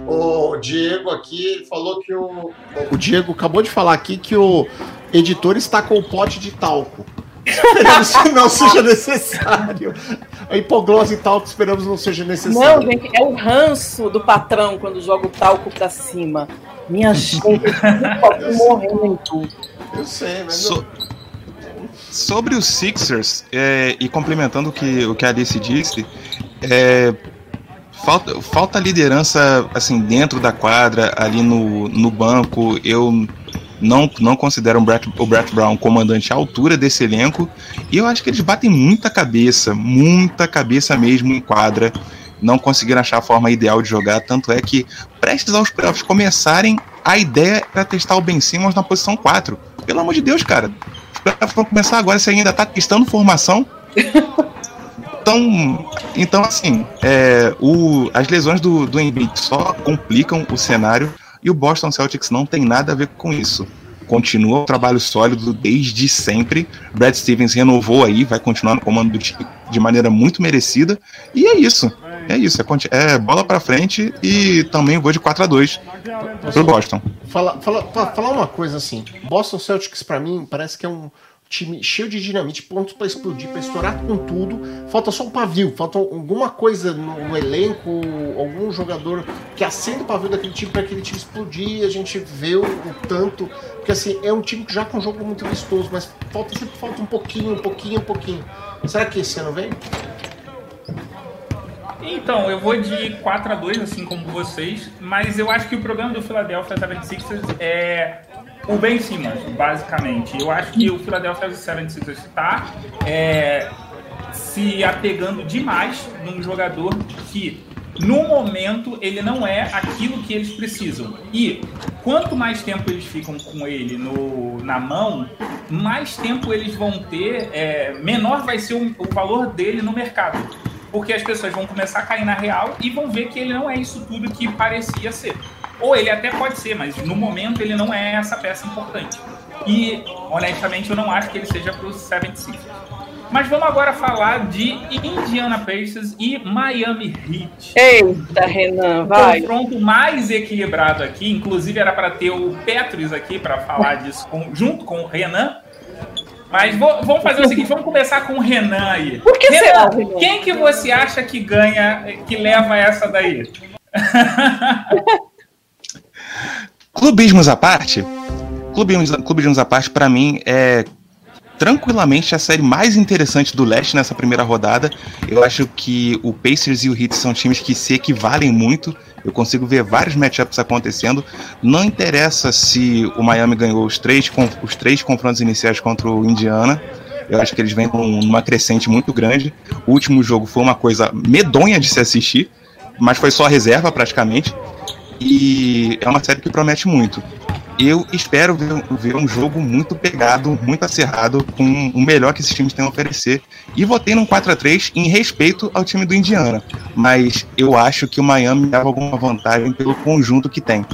O, o Diego aqui falou que o. O Diego acabou de falar aqui que o editor está com o pote de talco. Esperamos que não seja necessário. A hipoglose e talco esperamos não seja Não, necessário. gente, é o ranço do patrão quando joga o talco pra cima. Minha gente, eu morrendo em tudo. Eu sei, mas So- sobre os Sixers, é, e complementando o que, o que a Alice disse, é, falta, falta liderança assim, dentro da quadra, ali no, no banco. Eu não, não considero o Brett, o Brett Brown comandante à altura desse elenco. E eu acho que eles batem muita cabeça, muita cabeça mesmo em quadra. Não conseguiram achar a forma ideal de jogar. Tanto é que, prestes aos playoffs começarem, a ideia era testar o Ben Simmons na posição 4. Pelo amor de Deus, cara. Os playoffs vão começar agora, você ainda tá testando formação. Então, então assim, é, o, as lesões do, do Embiid só complicam o cenário e o Boston Celtics não tem nada a ver com isso. Continua o trabalho sólido desde sempre. Brad Stevens renovou aí, vai continuar no comando do time de maneira muito merecida. E é isso. É isso. É, é bola pra frente e também vou de 4 a 2 pro Boston. Fala, fala, fa- falar uma coisa assim. Boston Celtics pra mim parece que é um time cheio de dinamite, pronto pra explodir, pra estourar com tudo. Falta só um pavio, falta alguma coisa no, no elenco, algum jogador que acenda o pavio daquele time pra aquele time explodir a gente vê o, o tanto. Porque assim, é um time que já com um jogo muito vistoso, mas falta sempre falta um pouquinho, um pouquinho, um pouquinho. Será que esse ano vem? Então, eu vou de 4 a 2 assim como vocês, mas eu acho que o problema do Philadelphia 76ers é o Ben Simmons, basicamente. Eu acho que o Philadelphia 76ers está é, se apegando demais num jogador que, no momento, ele não é aquilo que eles precisam. E quanto mais tempo eles ficam com ele no, na mão, mais tempo eles vão ter, é, menor vai ser o, o valor dele no mercado. porque as pessoas vão começar a cair na real e vão ver que ele não é isso tudo que parecia ser. Ou ele até pode ser, mas no momento ele não é essa peça importante. E, honestamente, eu não acho que ele seja para os 76 Mas vamos agora falar de Indiana Pacers e Miami Heat. Eita, Renan, vai. O confronto mais equilibrado aqui, inclusive era para ter o Petros aqui para falar disso com, junto com o Renan. Mas vou, vamos fazer o seguinte, vamos começar com o Renan aí. Por que Renan, será, Renan? quem que você acha que ganha, que leva essa daí? Clubismos à parte, Clubismos, Clubismos à parte, para mim, é tranquilamente a série mais interessante do leste nessa primeira rodada. Eu acho que o Pacers e o Heat são times que se equivalem muito. Eu consigo ver vários matchups acontecendo. Não interessa se o Miami ganhou os três, os três confrontos iniciais contra o Indiana. Eu acho que eles vêm numa crescente muito grande. O último jogo foi uma coisa medonha de se assistir, mas foi só reserva praticamente. E é uma série que promete muito eu espero ver, ver, um jogo muito pegado, muito acerrado, com o melhor que esses times têm a oferecer. E votei num 4 a 3 em respeito ao time do Indiana. Mas eu acho que o Miami leva alguma vantagem pelo conjunto que tem.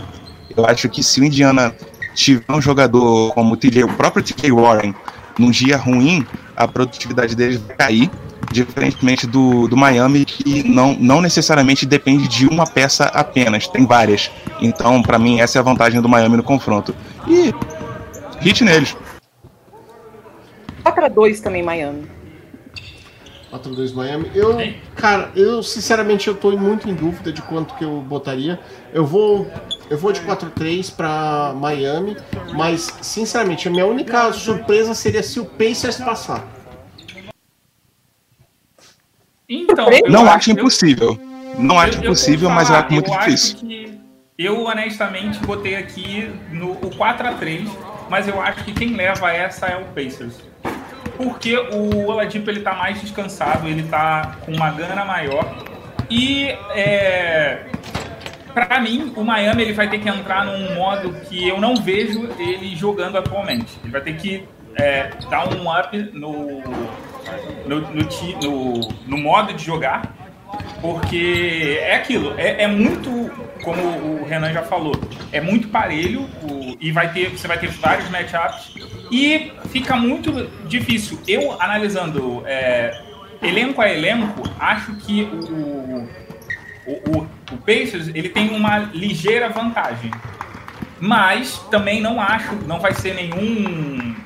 Eu acho que se o Indiana tiver um jogador como o, TJ, o próprio TJ Warren num dia ruim, a produtividade deles vai cair diferentemente do, do Miami, que não, não necessariamente depende de uma peça apenas, tem várias. Então, para mim, essa é a vantagem do Miami no confronto. E hit neles. 4x2 também, Miami. 4x2 Miami. Eu, cara, eu sinceramente eu tô muito em dúvida de quanto que eu botaria. Eu vou eu vou de 4-3 para Miami, mas sinceramente a minha única surpresa seria se o Pacers passar. Então, não acho, acho impossível. Não acho impossível, mas eu acho muito eu difícil. Acho que eu honestamente botei aqui no o 4 a 3 mas eu acho que quem leva essa é o Pacers. Porque o Oladipo ele tá mais descansado, ele tá com uma gana maior e é, para mim o Miami ele vai ter que entrar num modo que eu não vejo ele jogando atualmente. Ele vai ter que é, dar um up no no, no, no, no modo de jogar, porque é aquilo, é, é, muito, como o Renan já falou, é muito parelho o, e vai ter, você vai ter vários matchups e fica muito difícil. Eu, analisando é, elenco a elenco, acho que o, o, o, o Pacers ele tem uma ligeira vantagem. Mas também não acho, não vai ser nenhum,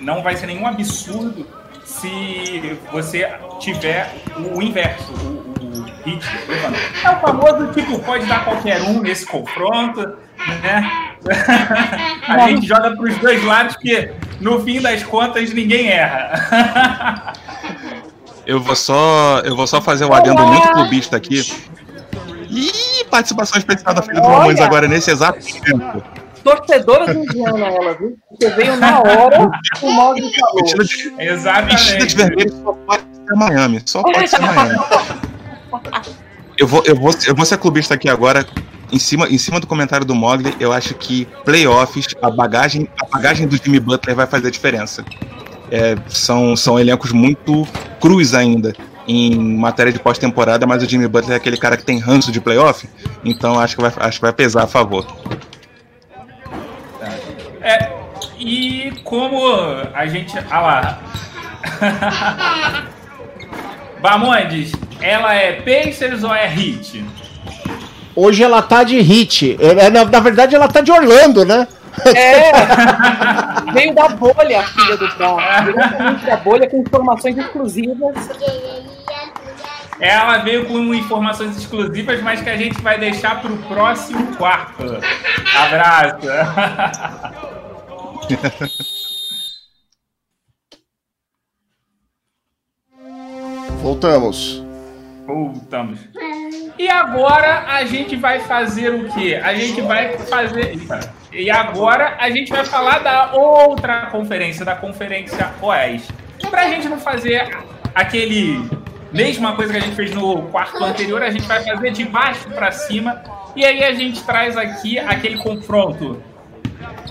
não vai ser nenhum absurdo se você tiver o inverso, o, o hit. É o famoso tipo, pode dar qualquer um nesse confronto, né? A gente joga para os dois lados, porque no fim das contas ninguém erra. Eu vou só, eu vou só fazer um adendo muito clubista aqui. Ih, participação especial da filha do Ramones agora nesse exato tempo torcedora do Indiana, ela, viu? Você veio na hora o modo falou. Exatamente. Vestida de vermelho só pode ser Miami. Só pode ser Miami. eu, vou, eu, vou, eu vou ser clubista aqui agora. Em cima, em cima do comentário do Mogli, eu acho que playoffs, a bagagem, a bagagem do Jimmy Butler vai fazer a diferença. É, são, são elencos muito crus ainda em matéria de pós-temporada, mas o Jimmy Butler é aquele cara que tem ranço de playoff, então acho que vai, acho que vai pesar a favor. É, e como a gente. Ah lá. Bamondes, ela é Pacers ou é Hit? Hoje ela tá de Hit. É, na, na verdade, ela tá de Orlando, né? É! Veio da bolha, filha do pau. Veio da bolha com informações exclusivas. Ela veio com informações exclusivas, mas que a gente vai deixar para o próximo quarto. Abraço! Voltamos. Voltamos. E agora a gente vai fazer o quê? A gente vai fazer. E agora a gente vai falar da outra conferência, da Conferência Oeste. Pra gente não fazer aquele mesma coisa que a gente fez no quarto anterior, a gente vai fazer de baixo para cima. E aí a gente traz aqui aquele confronto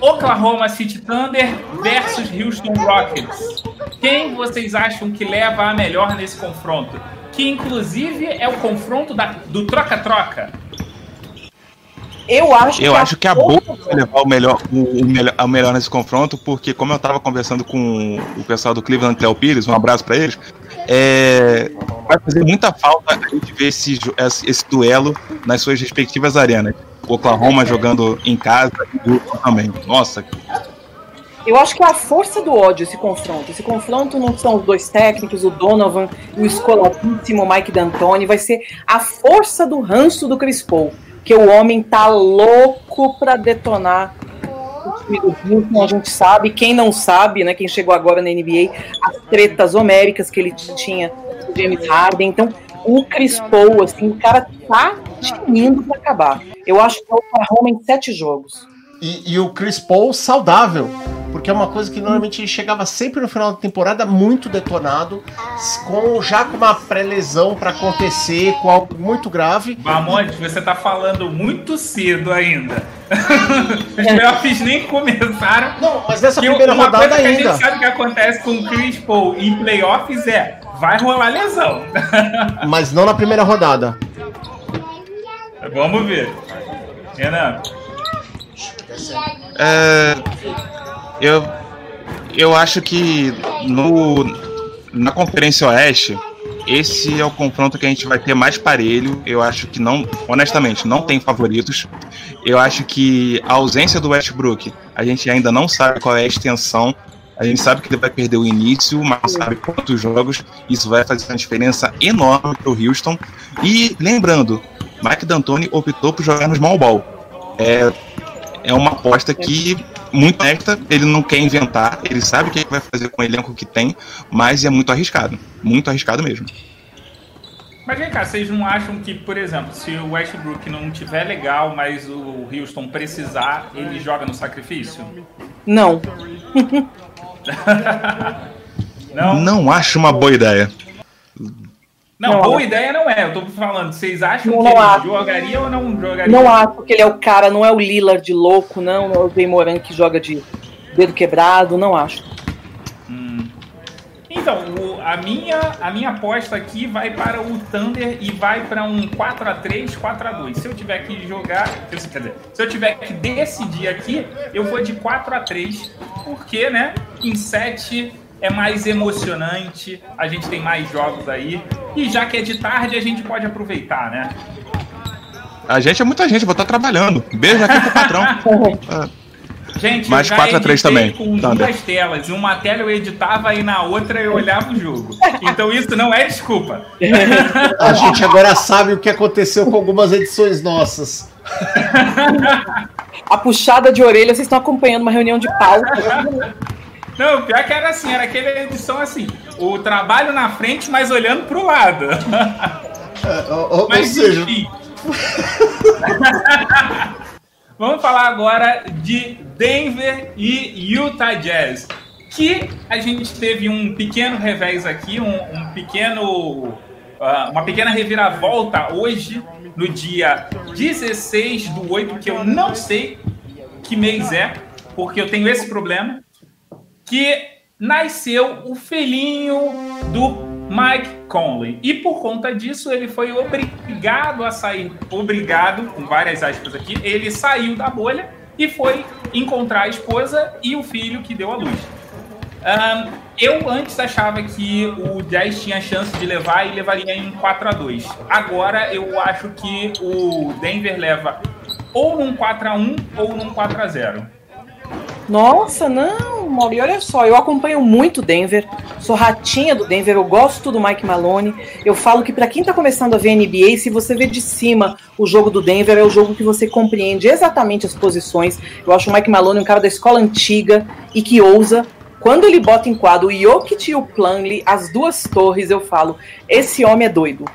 Oklahoma City Thunder versus Houston Rockets. quem vocês acham que leva a melhor nesse confronto? Que inclusive é o confronto da, do troca-troca. Eu acho Eu que acho que a Boa vai levar o melhor, o, melhor, o melhor nesse confronto, porque como eu tava conversando com o pessoal do Cleveland Cléo Pires, um abraço pra eles, é, vai fazer muita falta a gente ver esse, esse, duelo nas suas respectivas arenas. O Oklahoma jogando em casa e o também. Nossa, Eu acho que é a força do ódio esse confronto. Esse confronto não são os dois técnicos, o Donovan e o escoladíssimo Mike D'Antoni. Vai ser a força do ranço do Chris Paul. Que o homem tá louco pra detonar o time do Houston. A gente sabe, quem não sabe, né? Quem chegou agora na NBA, as tretas homéricas que ele tinha com James Harden. Então, o Chris Paul, assim, o cara tá tinindo pra acabar. Eu acho que o Oklahoma em sete jogos. E, e o Chris Paul saudável, porque é uma coisa que normalmente ele chegava sempre no final da temporada muito detonado, com já com uma pré-lesão pra acontecer, com algo muito grave. Bamonte, você tá falando muito cedo ainda. Os playoffs nem começaram. Não, mas nessa primeira uma rodada coisa que a ainda. gente sabe que acontece com o Chris Paul em playoffs é vai rolar lesão. Mas não na primeira rodada. Vamos ver. Renan, É, eu, eu acho que no, na Conferência Oeste, esse é o confronto que a gente vai ter mais parelho. Eu acho que não, honestamente, não tem favoritos. Eu acho que a ausência do Westbrook, a gente ainda não sabe qual é a extensão. A gente sabe que ele vai perder o início, mas não sabe quantos jogos. Isso vai fazer uma diferença enorme para o Houston. E lembrando, Mike D'Antoni optou por jogar no small ball. É, é uma aposta que muito honesta, ele não quer inventar, ele sabe o que vai fazer com o elenco que tem, mas é muito arriscado. Muito arriscado mesmo. mas vem cá, vocês não acham que, por exemplo, se o Westbrook não tiver legal, mas o Houston precisar, ele joga no sacrifício? Não. Não? Não acho uma boa ideia. Não, Não, boa ideia não é. Eu tô falando, vocês acham Não, que não ele acho. jogaria ou não jogaria? Não acho que ele é o cara, não é o Lillard louco, não, não é o Zay Moran que joga de dedo quebrado, não acho. Então, o- a, minha, a minha aposta aqui vai para o Thunder e vai para um 4x3, 4x2. Se eu tiver que jogar, quer dizer, se eu tiver que decidir aqui, eu vou de 4x3, porque, né, em 7 é mais emocionante, a gente tem mais jogos aí, e já que é de tarde, a gente pode aproveitar, né? A gente é muita gente, vou estar trabalhando. Beijo aqui pro patrão. Ah, Gente, Mais eu já 4 a 3 editei também, com Thunder. duas telas. Em uma tela eu editava e na outra eu olhava o jogo. Então isso não é desculpa. A gente agora sabe o que aconteceu com algumas edições nossas. A puxada de orelha, vocês estão acompanhando uma reunião de pauta. Não, pior que era assim, era aquela edição assim, o trabalho na frente, mas olhando pro lado. É, ou, ou Mas seja, enfim. Vamos falar agora de Denver e Utah Jazz. Que a gente teve um pequeno revés aqui, um, um pequeno. ah, uma pequena reviravolta hoje, no dia 16 do 8, que eu não sei que mês é, porque eu tenho esse problema. Que nasceu o filhinho do Mike Conley. E por conta disso, ele foi obrigado a sair, obrigado, com várias aspas aqui, ele saiu da bolha e foi encontrar a esposa e o filho que deu à luz. Ahn, eu antes achava que o 10 tinha chance de levar e levaria em 4 a 2 Agora eu acho que o Denver leva ou num 4 a 1 ou num 4 a 0 Nossa, não, Mauri, olha só, eu acompanho muito Denver, sou ratinha do Denver, eu gosto do Mike Malone. Eu falo que pra quem tá começando a ver NBA, se você vê de cima o jogo do Denver, é o jogo que você compreende exatamente as posições. Eu acho o Mike Malone um cara da escola antiga e que ousa. Quando ele bota em quadro o Jokic e o Plumlee, as duas torres, eu falo, esse homem é doido.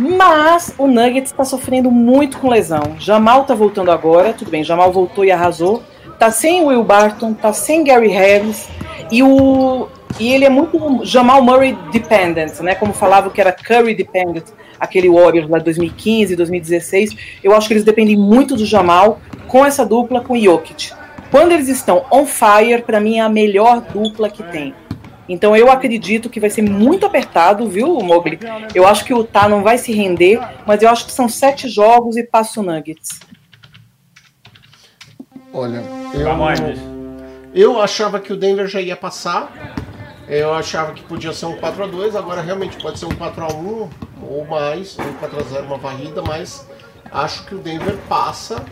Mas o Nuggets está sofrendo muito com lesão. Jamal tá voltando agora, tudo bem, Jamal voltou e arrasou. Tá sem Will Barton, tá sem Gary Harris e o e ele é muito Jamal Murray dependent, né? Como falava que era Curry dependent, aquele Warriors lá de 2015, 2016. Eu acho que eles dependem muito do Jamal com essa dupla com Jokic. Quando eles estão on fire, para mim é a melhor dupla que tem. Então eu acredito que vai ser muito apertado, viu, Mogli? Eu acho que o Utah não vai se render, mas eu acho que são sete jogos e passa o Nuggets. Olha, eu, eu achava que o Denver já ia passar. Eu achava que podia ser um 4 a 2 agora realmente pode ser um 4 a 1 ou mais, um 4 a 0 uma varrida, mas acho que o Denver passa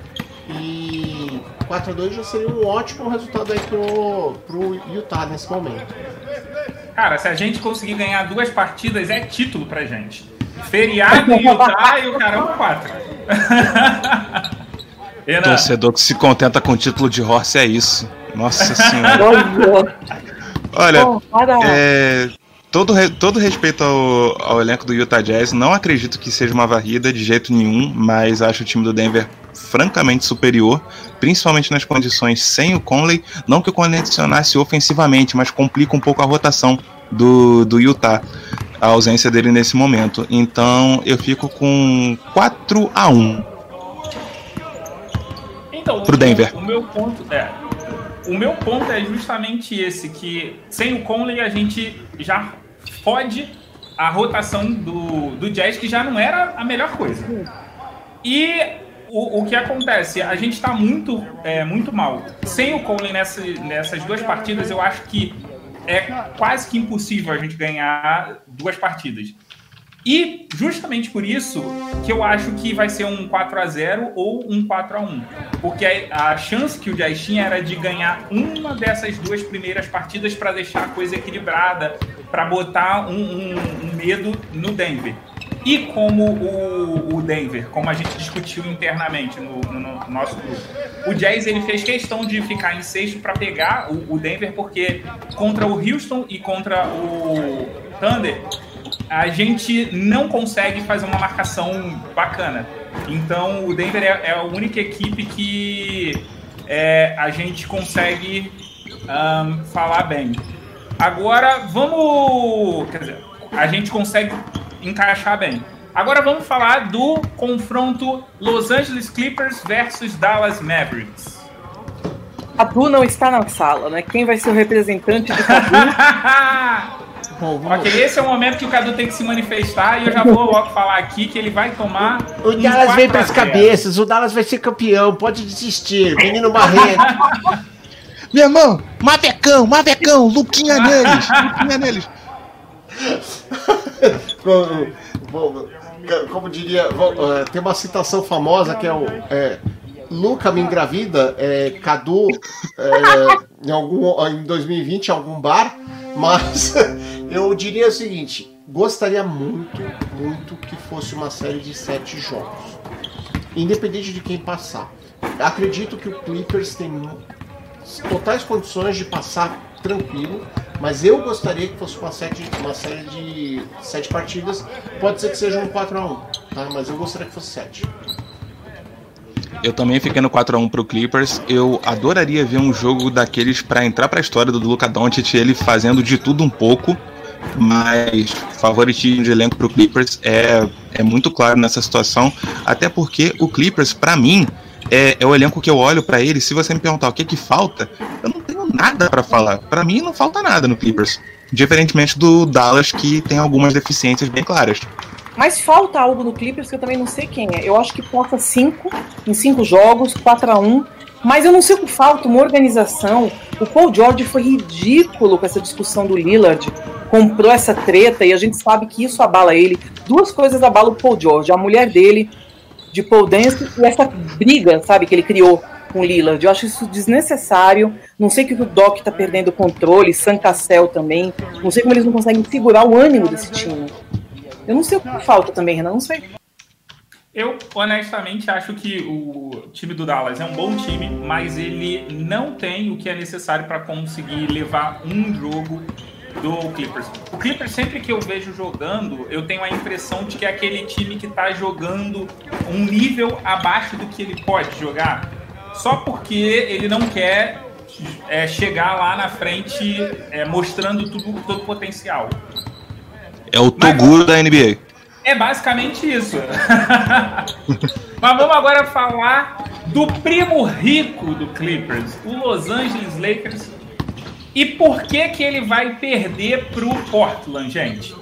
e 4 a 2 já seria um ótimo resultado aí pro, pro Utah nesse momento. Cara, se a gente conseguir ganhar duas partidas, é título pra gente. Feriado em Utah e o caramba 4. Torcedor que se contenta com o título de Horse é isso. Nossa senhora. Olha, é, todo, todo respeito ao, ao elenco do Utah Jazz, não acredito que seja uma varrida de jeito nenhum, mas acho o time do Denver francamente superior, principalmente nas condições sem o Conley. Não que o Conley adicionasse ofensivamente, mas complica um pouco a rotação do, do Utah, a ausência dele nesse momento. Então eu fico com 4 a 1 então, pro Denver. O, o meu ponto é, o meu ponto é justamente esse, que sem o Conley a gente já fode a rotação do, do Jazz, que já não era a melhor coisa. E o, o que acontece? A gente está muito, é, muito mal. Sem o Conley nessa, nessas duas partidas, eu acho que é quase que impossível a gente ganhar duas partidas. E justamente por isso que eu acho que vai ser um 4 a 0 ou um 4 a 1 Porque a, chance que o Jazz tinha era de ganhar uma dessas duas primeiras partidas para deixar a coisa equilibrada, para botar um, um, um, medo no Denver. E como o, o, Denver, como a gente discutiu internamente no, no, no, nosso grupo, o Jazz ele fez questão de ficar em sexto para pegar o, o Denver, porque contra o Houston e contra o Thunder a gente não consegue fazer uma marcação bacana. Então o Denver é, é a única equipe que é, a gente consegue um, falar bem. Agora vamos. Quer dizer, a gente consegue encaixar bem. Agora vamos falar do confronto Los Angeles Clippers versus Dallas Mavericks. Cadu não está na sala, né? Quem vai ser o representante do Cadu? Bom, ok, esse é o momento que o Cadu tem que se manifestar e eu já vou logo falar aqui que ele vai tomar. O Dallas vem pras cabeças, o Dallas vai ser campeão, pode desistir, menino Barreto. Meu irmão, Mavecão, Mavecão, Luquinha neles, Luquinha neles. Como diria, é, tem uma citação famosa que é o. É, Luca me engravida, é, Cadu é, em, algum, em 2020 em algum bar, mas eu diria o seguinte: gostaria muito, muito que fosse uma série de sete jogos, independente de quem passar. Acredito que o Clippers tem totais condições de passar tranquilo, mas eu gostaria que fosse uma, sete, uma série de sete partidas. Pode ser que seja um 4 a 1 tá? mas eu gostaria que fosse sete. Eu também fiquei no 4 a 1 pro Clippers. Eu adoraria ver um jogo daqueles para entrar para a história do Luca Doncic, ele fazendo de tudo um pouco, mas favoritismo de elenco pro Clippers é, é muito claro nessa situação, até porque o Clippers para mim é, é, o elenco que eu olho para ele. Se você me perguntar o que que falta, eu não tenho nada para falar. Para mim não falta nada no Clippers, diferentemente do Dallas que tem algumas deficiências bem claras. Mas falta algo no Clippers que eu também não sei quem é. Eu acho que falta cinco em cinco jogos, 4 a 1 mas eu não sei o que falta, uma organização. O Paul George foi ridículo com essa discussão do Lillard. Comprou essa treta e a gente sabe que isso abala ele. Duas coisas abalam o Paul George: a mulher dele, de Paul Dance, e essa briga, sabe, que ele criou com o Lillard. Eu acho isso desnecessário. Não sei que o Doc tá perdendo o controle, San Cassel também. Não sei como eles não conseguem segurar o ânimo desse time. Eu não sei o que falta também, Renan, não sei. Eu, honestamente, acho que o time do Dallas é um bom time, mas ele não tem o que é necessário para conseguir levar um jogo do Clippers. O Clippers, sempre que eu vejo jogando, eu tenho a impressão de que é aquele time que está jogando um nível abaixo do que ele pode jogar, só porque ele não quer é, chegar lá na frente é, mostrando tudo, todo o potencial. É o Toguro da NBA. É basicamente isso. Mas vamos agora falar do primo rico do Clippers, o Los Angeles Lakers. E por que que ele vai perder pro Portland, gente?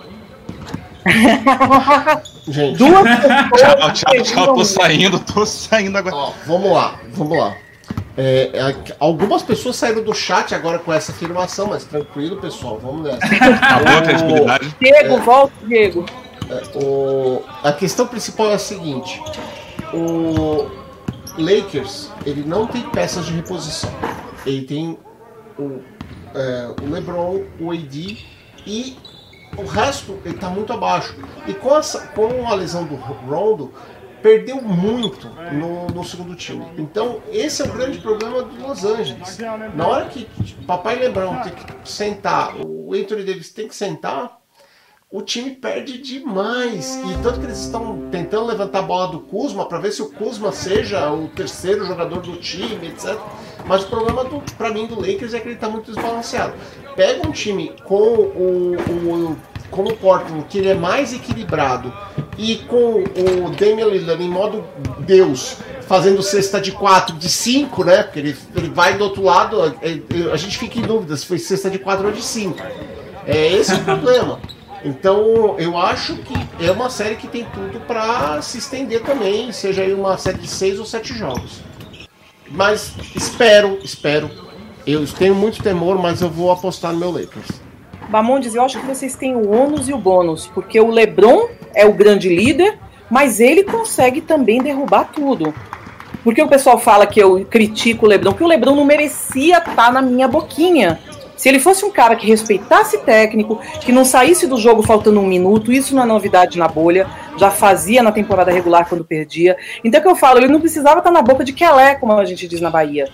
Gente, Duas Tchau, tchau, tchau. Tô saindo, tô saindo agora. ó, vamos lá, vamos lá. É, é, algumas pessoas saíram do chat agora com essa afirmação, mas tranquilo, pessoal, vamos nessa. Acabou a credibilidade. Diego, volta, Diego. O- a questão principal é a seguinte: o Lakers ele não tem peças de reposição. Ele tem o, é, o LeBron, o AD e o resto ele está muito abaixo. E com, essa, com a lesão do Rondo perdeu muito no, no segundo time. Então esse é o grande problema do Los Angeles. Na hora que papai LeBron tem que sentar, o Anthony Davis tem que sentar, o time perde demais. E tanto que eles estão tentando levantar a bola do Kuzma para ver se o Kuzma seja o terceiro jogador do time, etc. Mas o problema para mim do Lakers é que ele está muito desbalanceado. Pega um time com o, o como o Portland, que ele é mais equilibrado, e com o Damian Lillard em modo Deus, fazendo cesta de 4, de 5, né? Porque ele, ele vai do outro lado, a, a gente fica em dúvida se foi cesta de 4 ou de 5. É esse o problema. Então, eu acho que é uma série que tem tudo para se estender também, seja aí uma série de seis ou sete jogos. Mas espero, espero. Eu tenho muito temor, mas eu vou apostar no meu Lakers. Bamondes, eu acho que vocês têm o ônus e o bônus, porque o LeBron é o grande líder, mas ele consegue também derrubar tudo. Porque o pessoal fala que eu critico o LeBron, que o LeBron não merecia estar na minha boquinha. Se ele fosse um cara que respeitasse técnico, que não saísse do jogo faltando um minuto, isso não é novidade na bolha, já fazia na temporada regular quando perdia. Então é que eu falo, ele não precisava estar na boca de Kelé, como a gente diz na Bahia.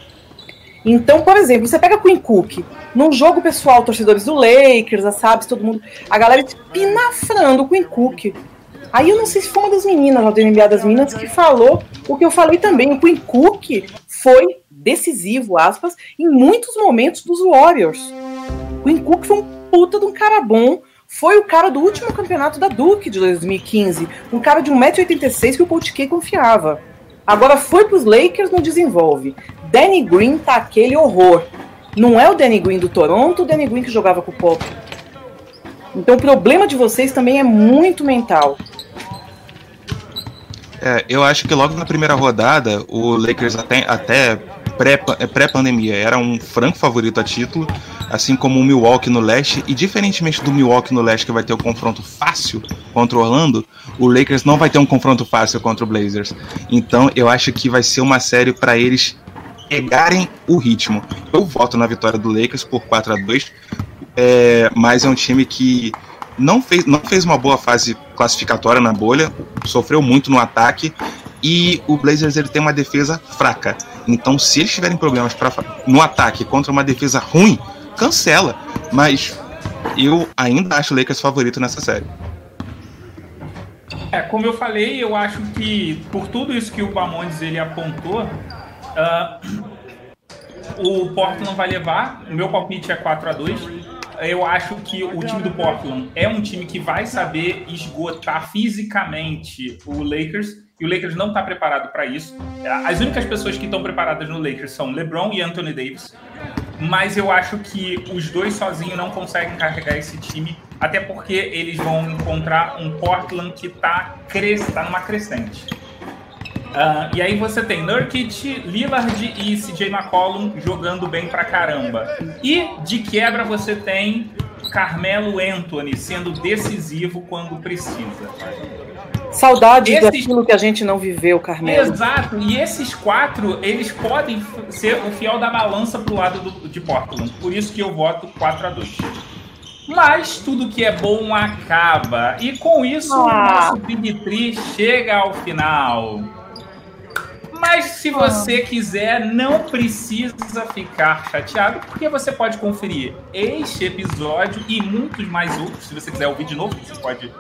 Então, por exemplo, você pega Queen Cook, num jogo pessoal, torcedores do Lakers, a Sabes, todo mundo, a galera espinafrando o Queen Cook. Aí eu não sei se foi uma das meninas, lá do das Minas, que falou o que eu falei também. O Queen Cook foi decisivo, aspas, em muitos momentos dos Warriors. O Queen Cook foi um puta de um cara bom, foi o cara do último campeonato da Duke de 2015, um cara de 1,86m que o Coach K confiava. Agora foi pros Lakers, não desenvolve. Danny Green tá aquele horror. Não é o Danny Green do Toronto, o Danny Green que jogava com o Pop. Então o problema de vocês também é muito mental. É, eu acho que logo na primeira rodada, o Lakers até, até pré- pré-pandemia era um franco favorito a título, assim como o Milwaukee no leste, e diferentemente do Milwaukee no leste, que vai ter o confronto fácil contra o Orlando, o Lakers não vai ter um confronto fácil contra o Blazers. Então eu acho que vai ser uma série para eles pegarem o ritmo. Eu voto na vitória do Lakers por 4 a 2 é, mas é um time que não fez, não fez uma boa fase classificatória na bolha, sofreu muito no ataque e o Blazers ele tem uma defesa fraca. Então, se eles tiverem problemas pra, no ataque contra uma defesa ruim, cancela. Mas eu ainda acho o Lakers favorito nessa série. É, como eu falei, eu acho que por tudo isso que o Bamondes ele apontou, ah, o Portland vai levar. O meu palpite é 4 a 2 Eu acho que o time do Portland é um time que vai saber esgotar fisicamente o Lakers. E o Lakers não está preparado para isso. As únicas pessoas que estão preparadas no Lakers são LeBron e Anthony Davis. Mas eu acho que os dois sozinhos não conseguem carregar esse time, até porque eles vão encontrar um Portland que está cres tá numa crescente. Ah, e aí você tem Nurkic, Lillard e CJ McCollum jogando bem pra caramba. E de quebra você tem Carmelo Anthony sendo decisivo quando precisa. Saudade Esses- daquilo que a gente não viveu, Carmelo. Exato, e esses quatro, eles podem ser o fiel da balança pro lado do- de Portland. Por isso que eu voto 4 a 2 Mas tudo que é bom acaba. E com isso, Ah. o nosso Big Tree chega ao final. Mas se você quiser, não precisa ficar chateado, porque você pode conferir este episódio e muitos mais outros. Se você quiser ouvir de novo, você pode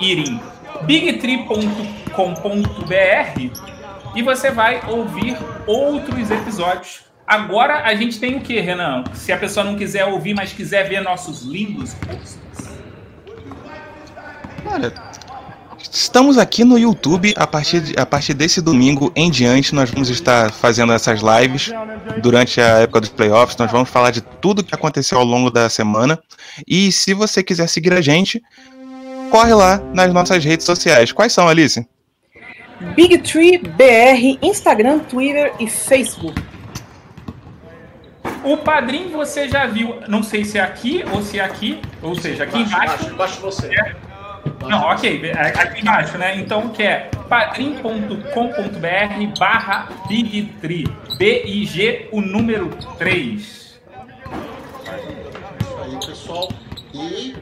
ir em bigtree.com.br e você vai ouvir outros episódios. Agora a gente tem o que, Renan? Se a pessoa não quiser ouvir, mas quiser ver nossos lindos posts. Olha, Estamos aqui no YouTube. A partir, de, a partir desse domingo em diante, nós vamos estar fazendo essas lives durante a época dos playoffs. Nós vamos falar de tudo que aconteceu ao longo da semana. E se você quiser seguir a gente, corre lá nas nossas redes sociais. Quais são, Alice? Big Tree BR, Instagram, Twitter e Facebook. O padrinho você já viu, não sei se é aqui ou se é aqui, ou seja, aqui embaixo. Embaixo, você. É. Não, ok, é aqui embaixo, né? Então que é padrim.com.br barra bigtree. B-I-G, o número 3. Isso aí, pessoal. E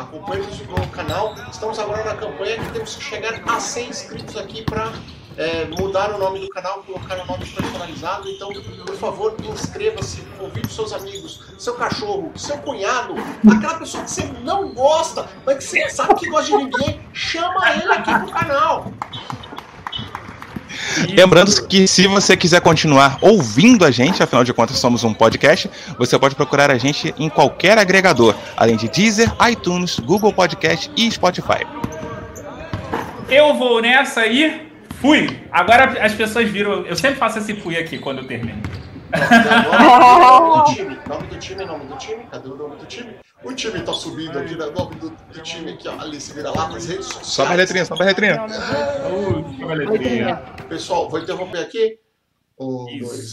acompanhe o canal. Estamos agora na campanha que temos que chegar a 100 inscritos aqui para é, mudar o nome do canal, colocar o nome personalizado. Então, por favor, inscreva-se, convide seus amigos, seu cachorro, seu cunhado, aquela pessoa que você não gosta, mas que você sabe que gosta de ninguém, chama ele aqui pro canal. Lembrando que se você quiser continuar ouvindo a gente, afinal de contas somos um podcast, você pode procurar a gente em qualquer agregador, além de Deezer, iTunes, Google Podcast e Spotify. Eu vou nessa aí. Fui! Agora as pessoas viram. Eu sempre faço esse fui aqui quando eu termino. Nome do time, nome do time, nome do time, cadê o nome do time? O time tá subindo aqui, né? Nome do, do time aqui, ó. Alice vira lá nas redes sociais. Sobe a letrinha, sobe a letrinha. Uh, que letrinha. Pessoal, vou interromper aqui. Um, Isso. dois,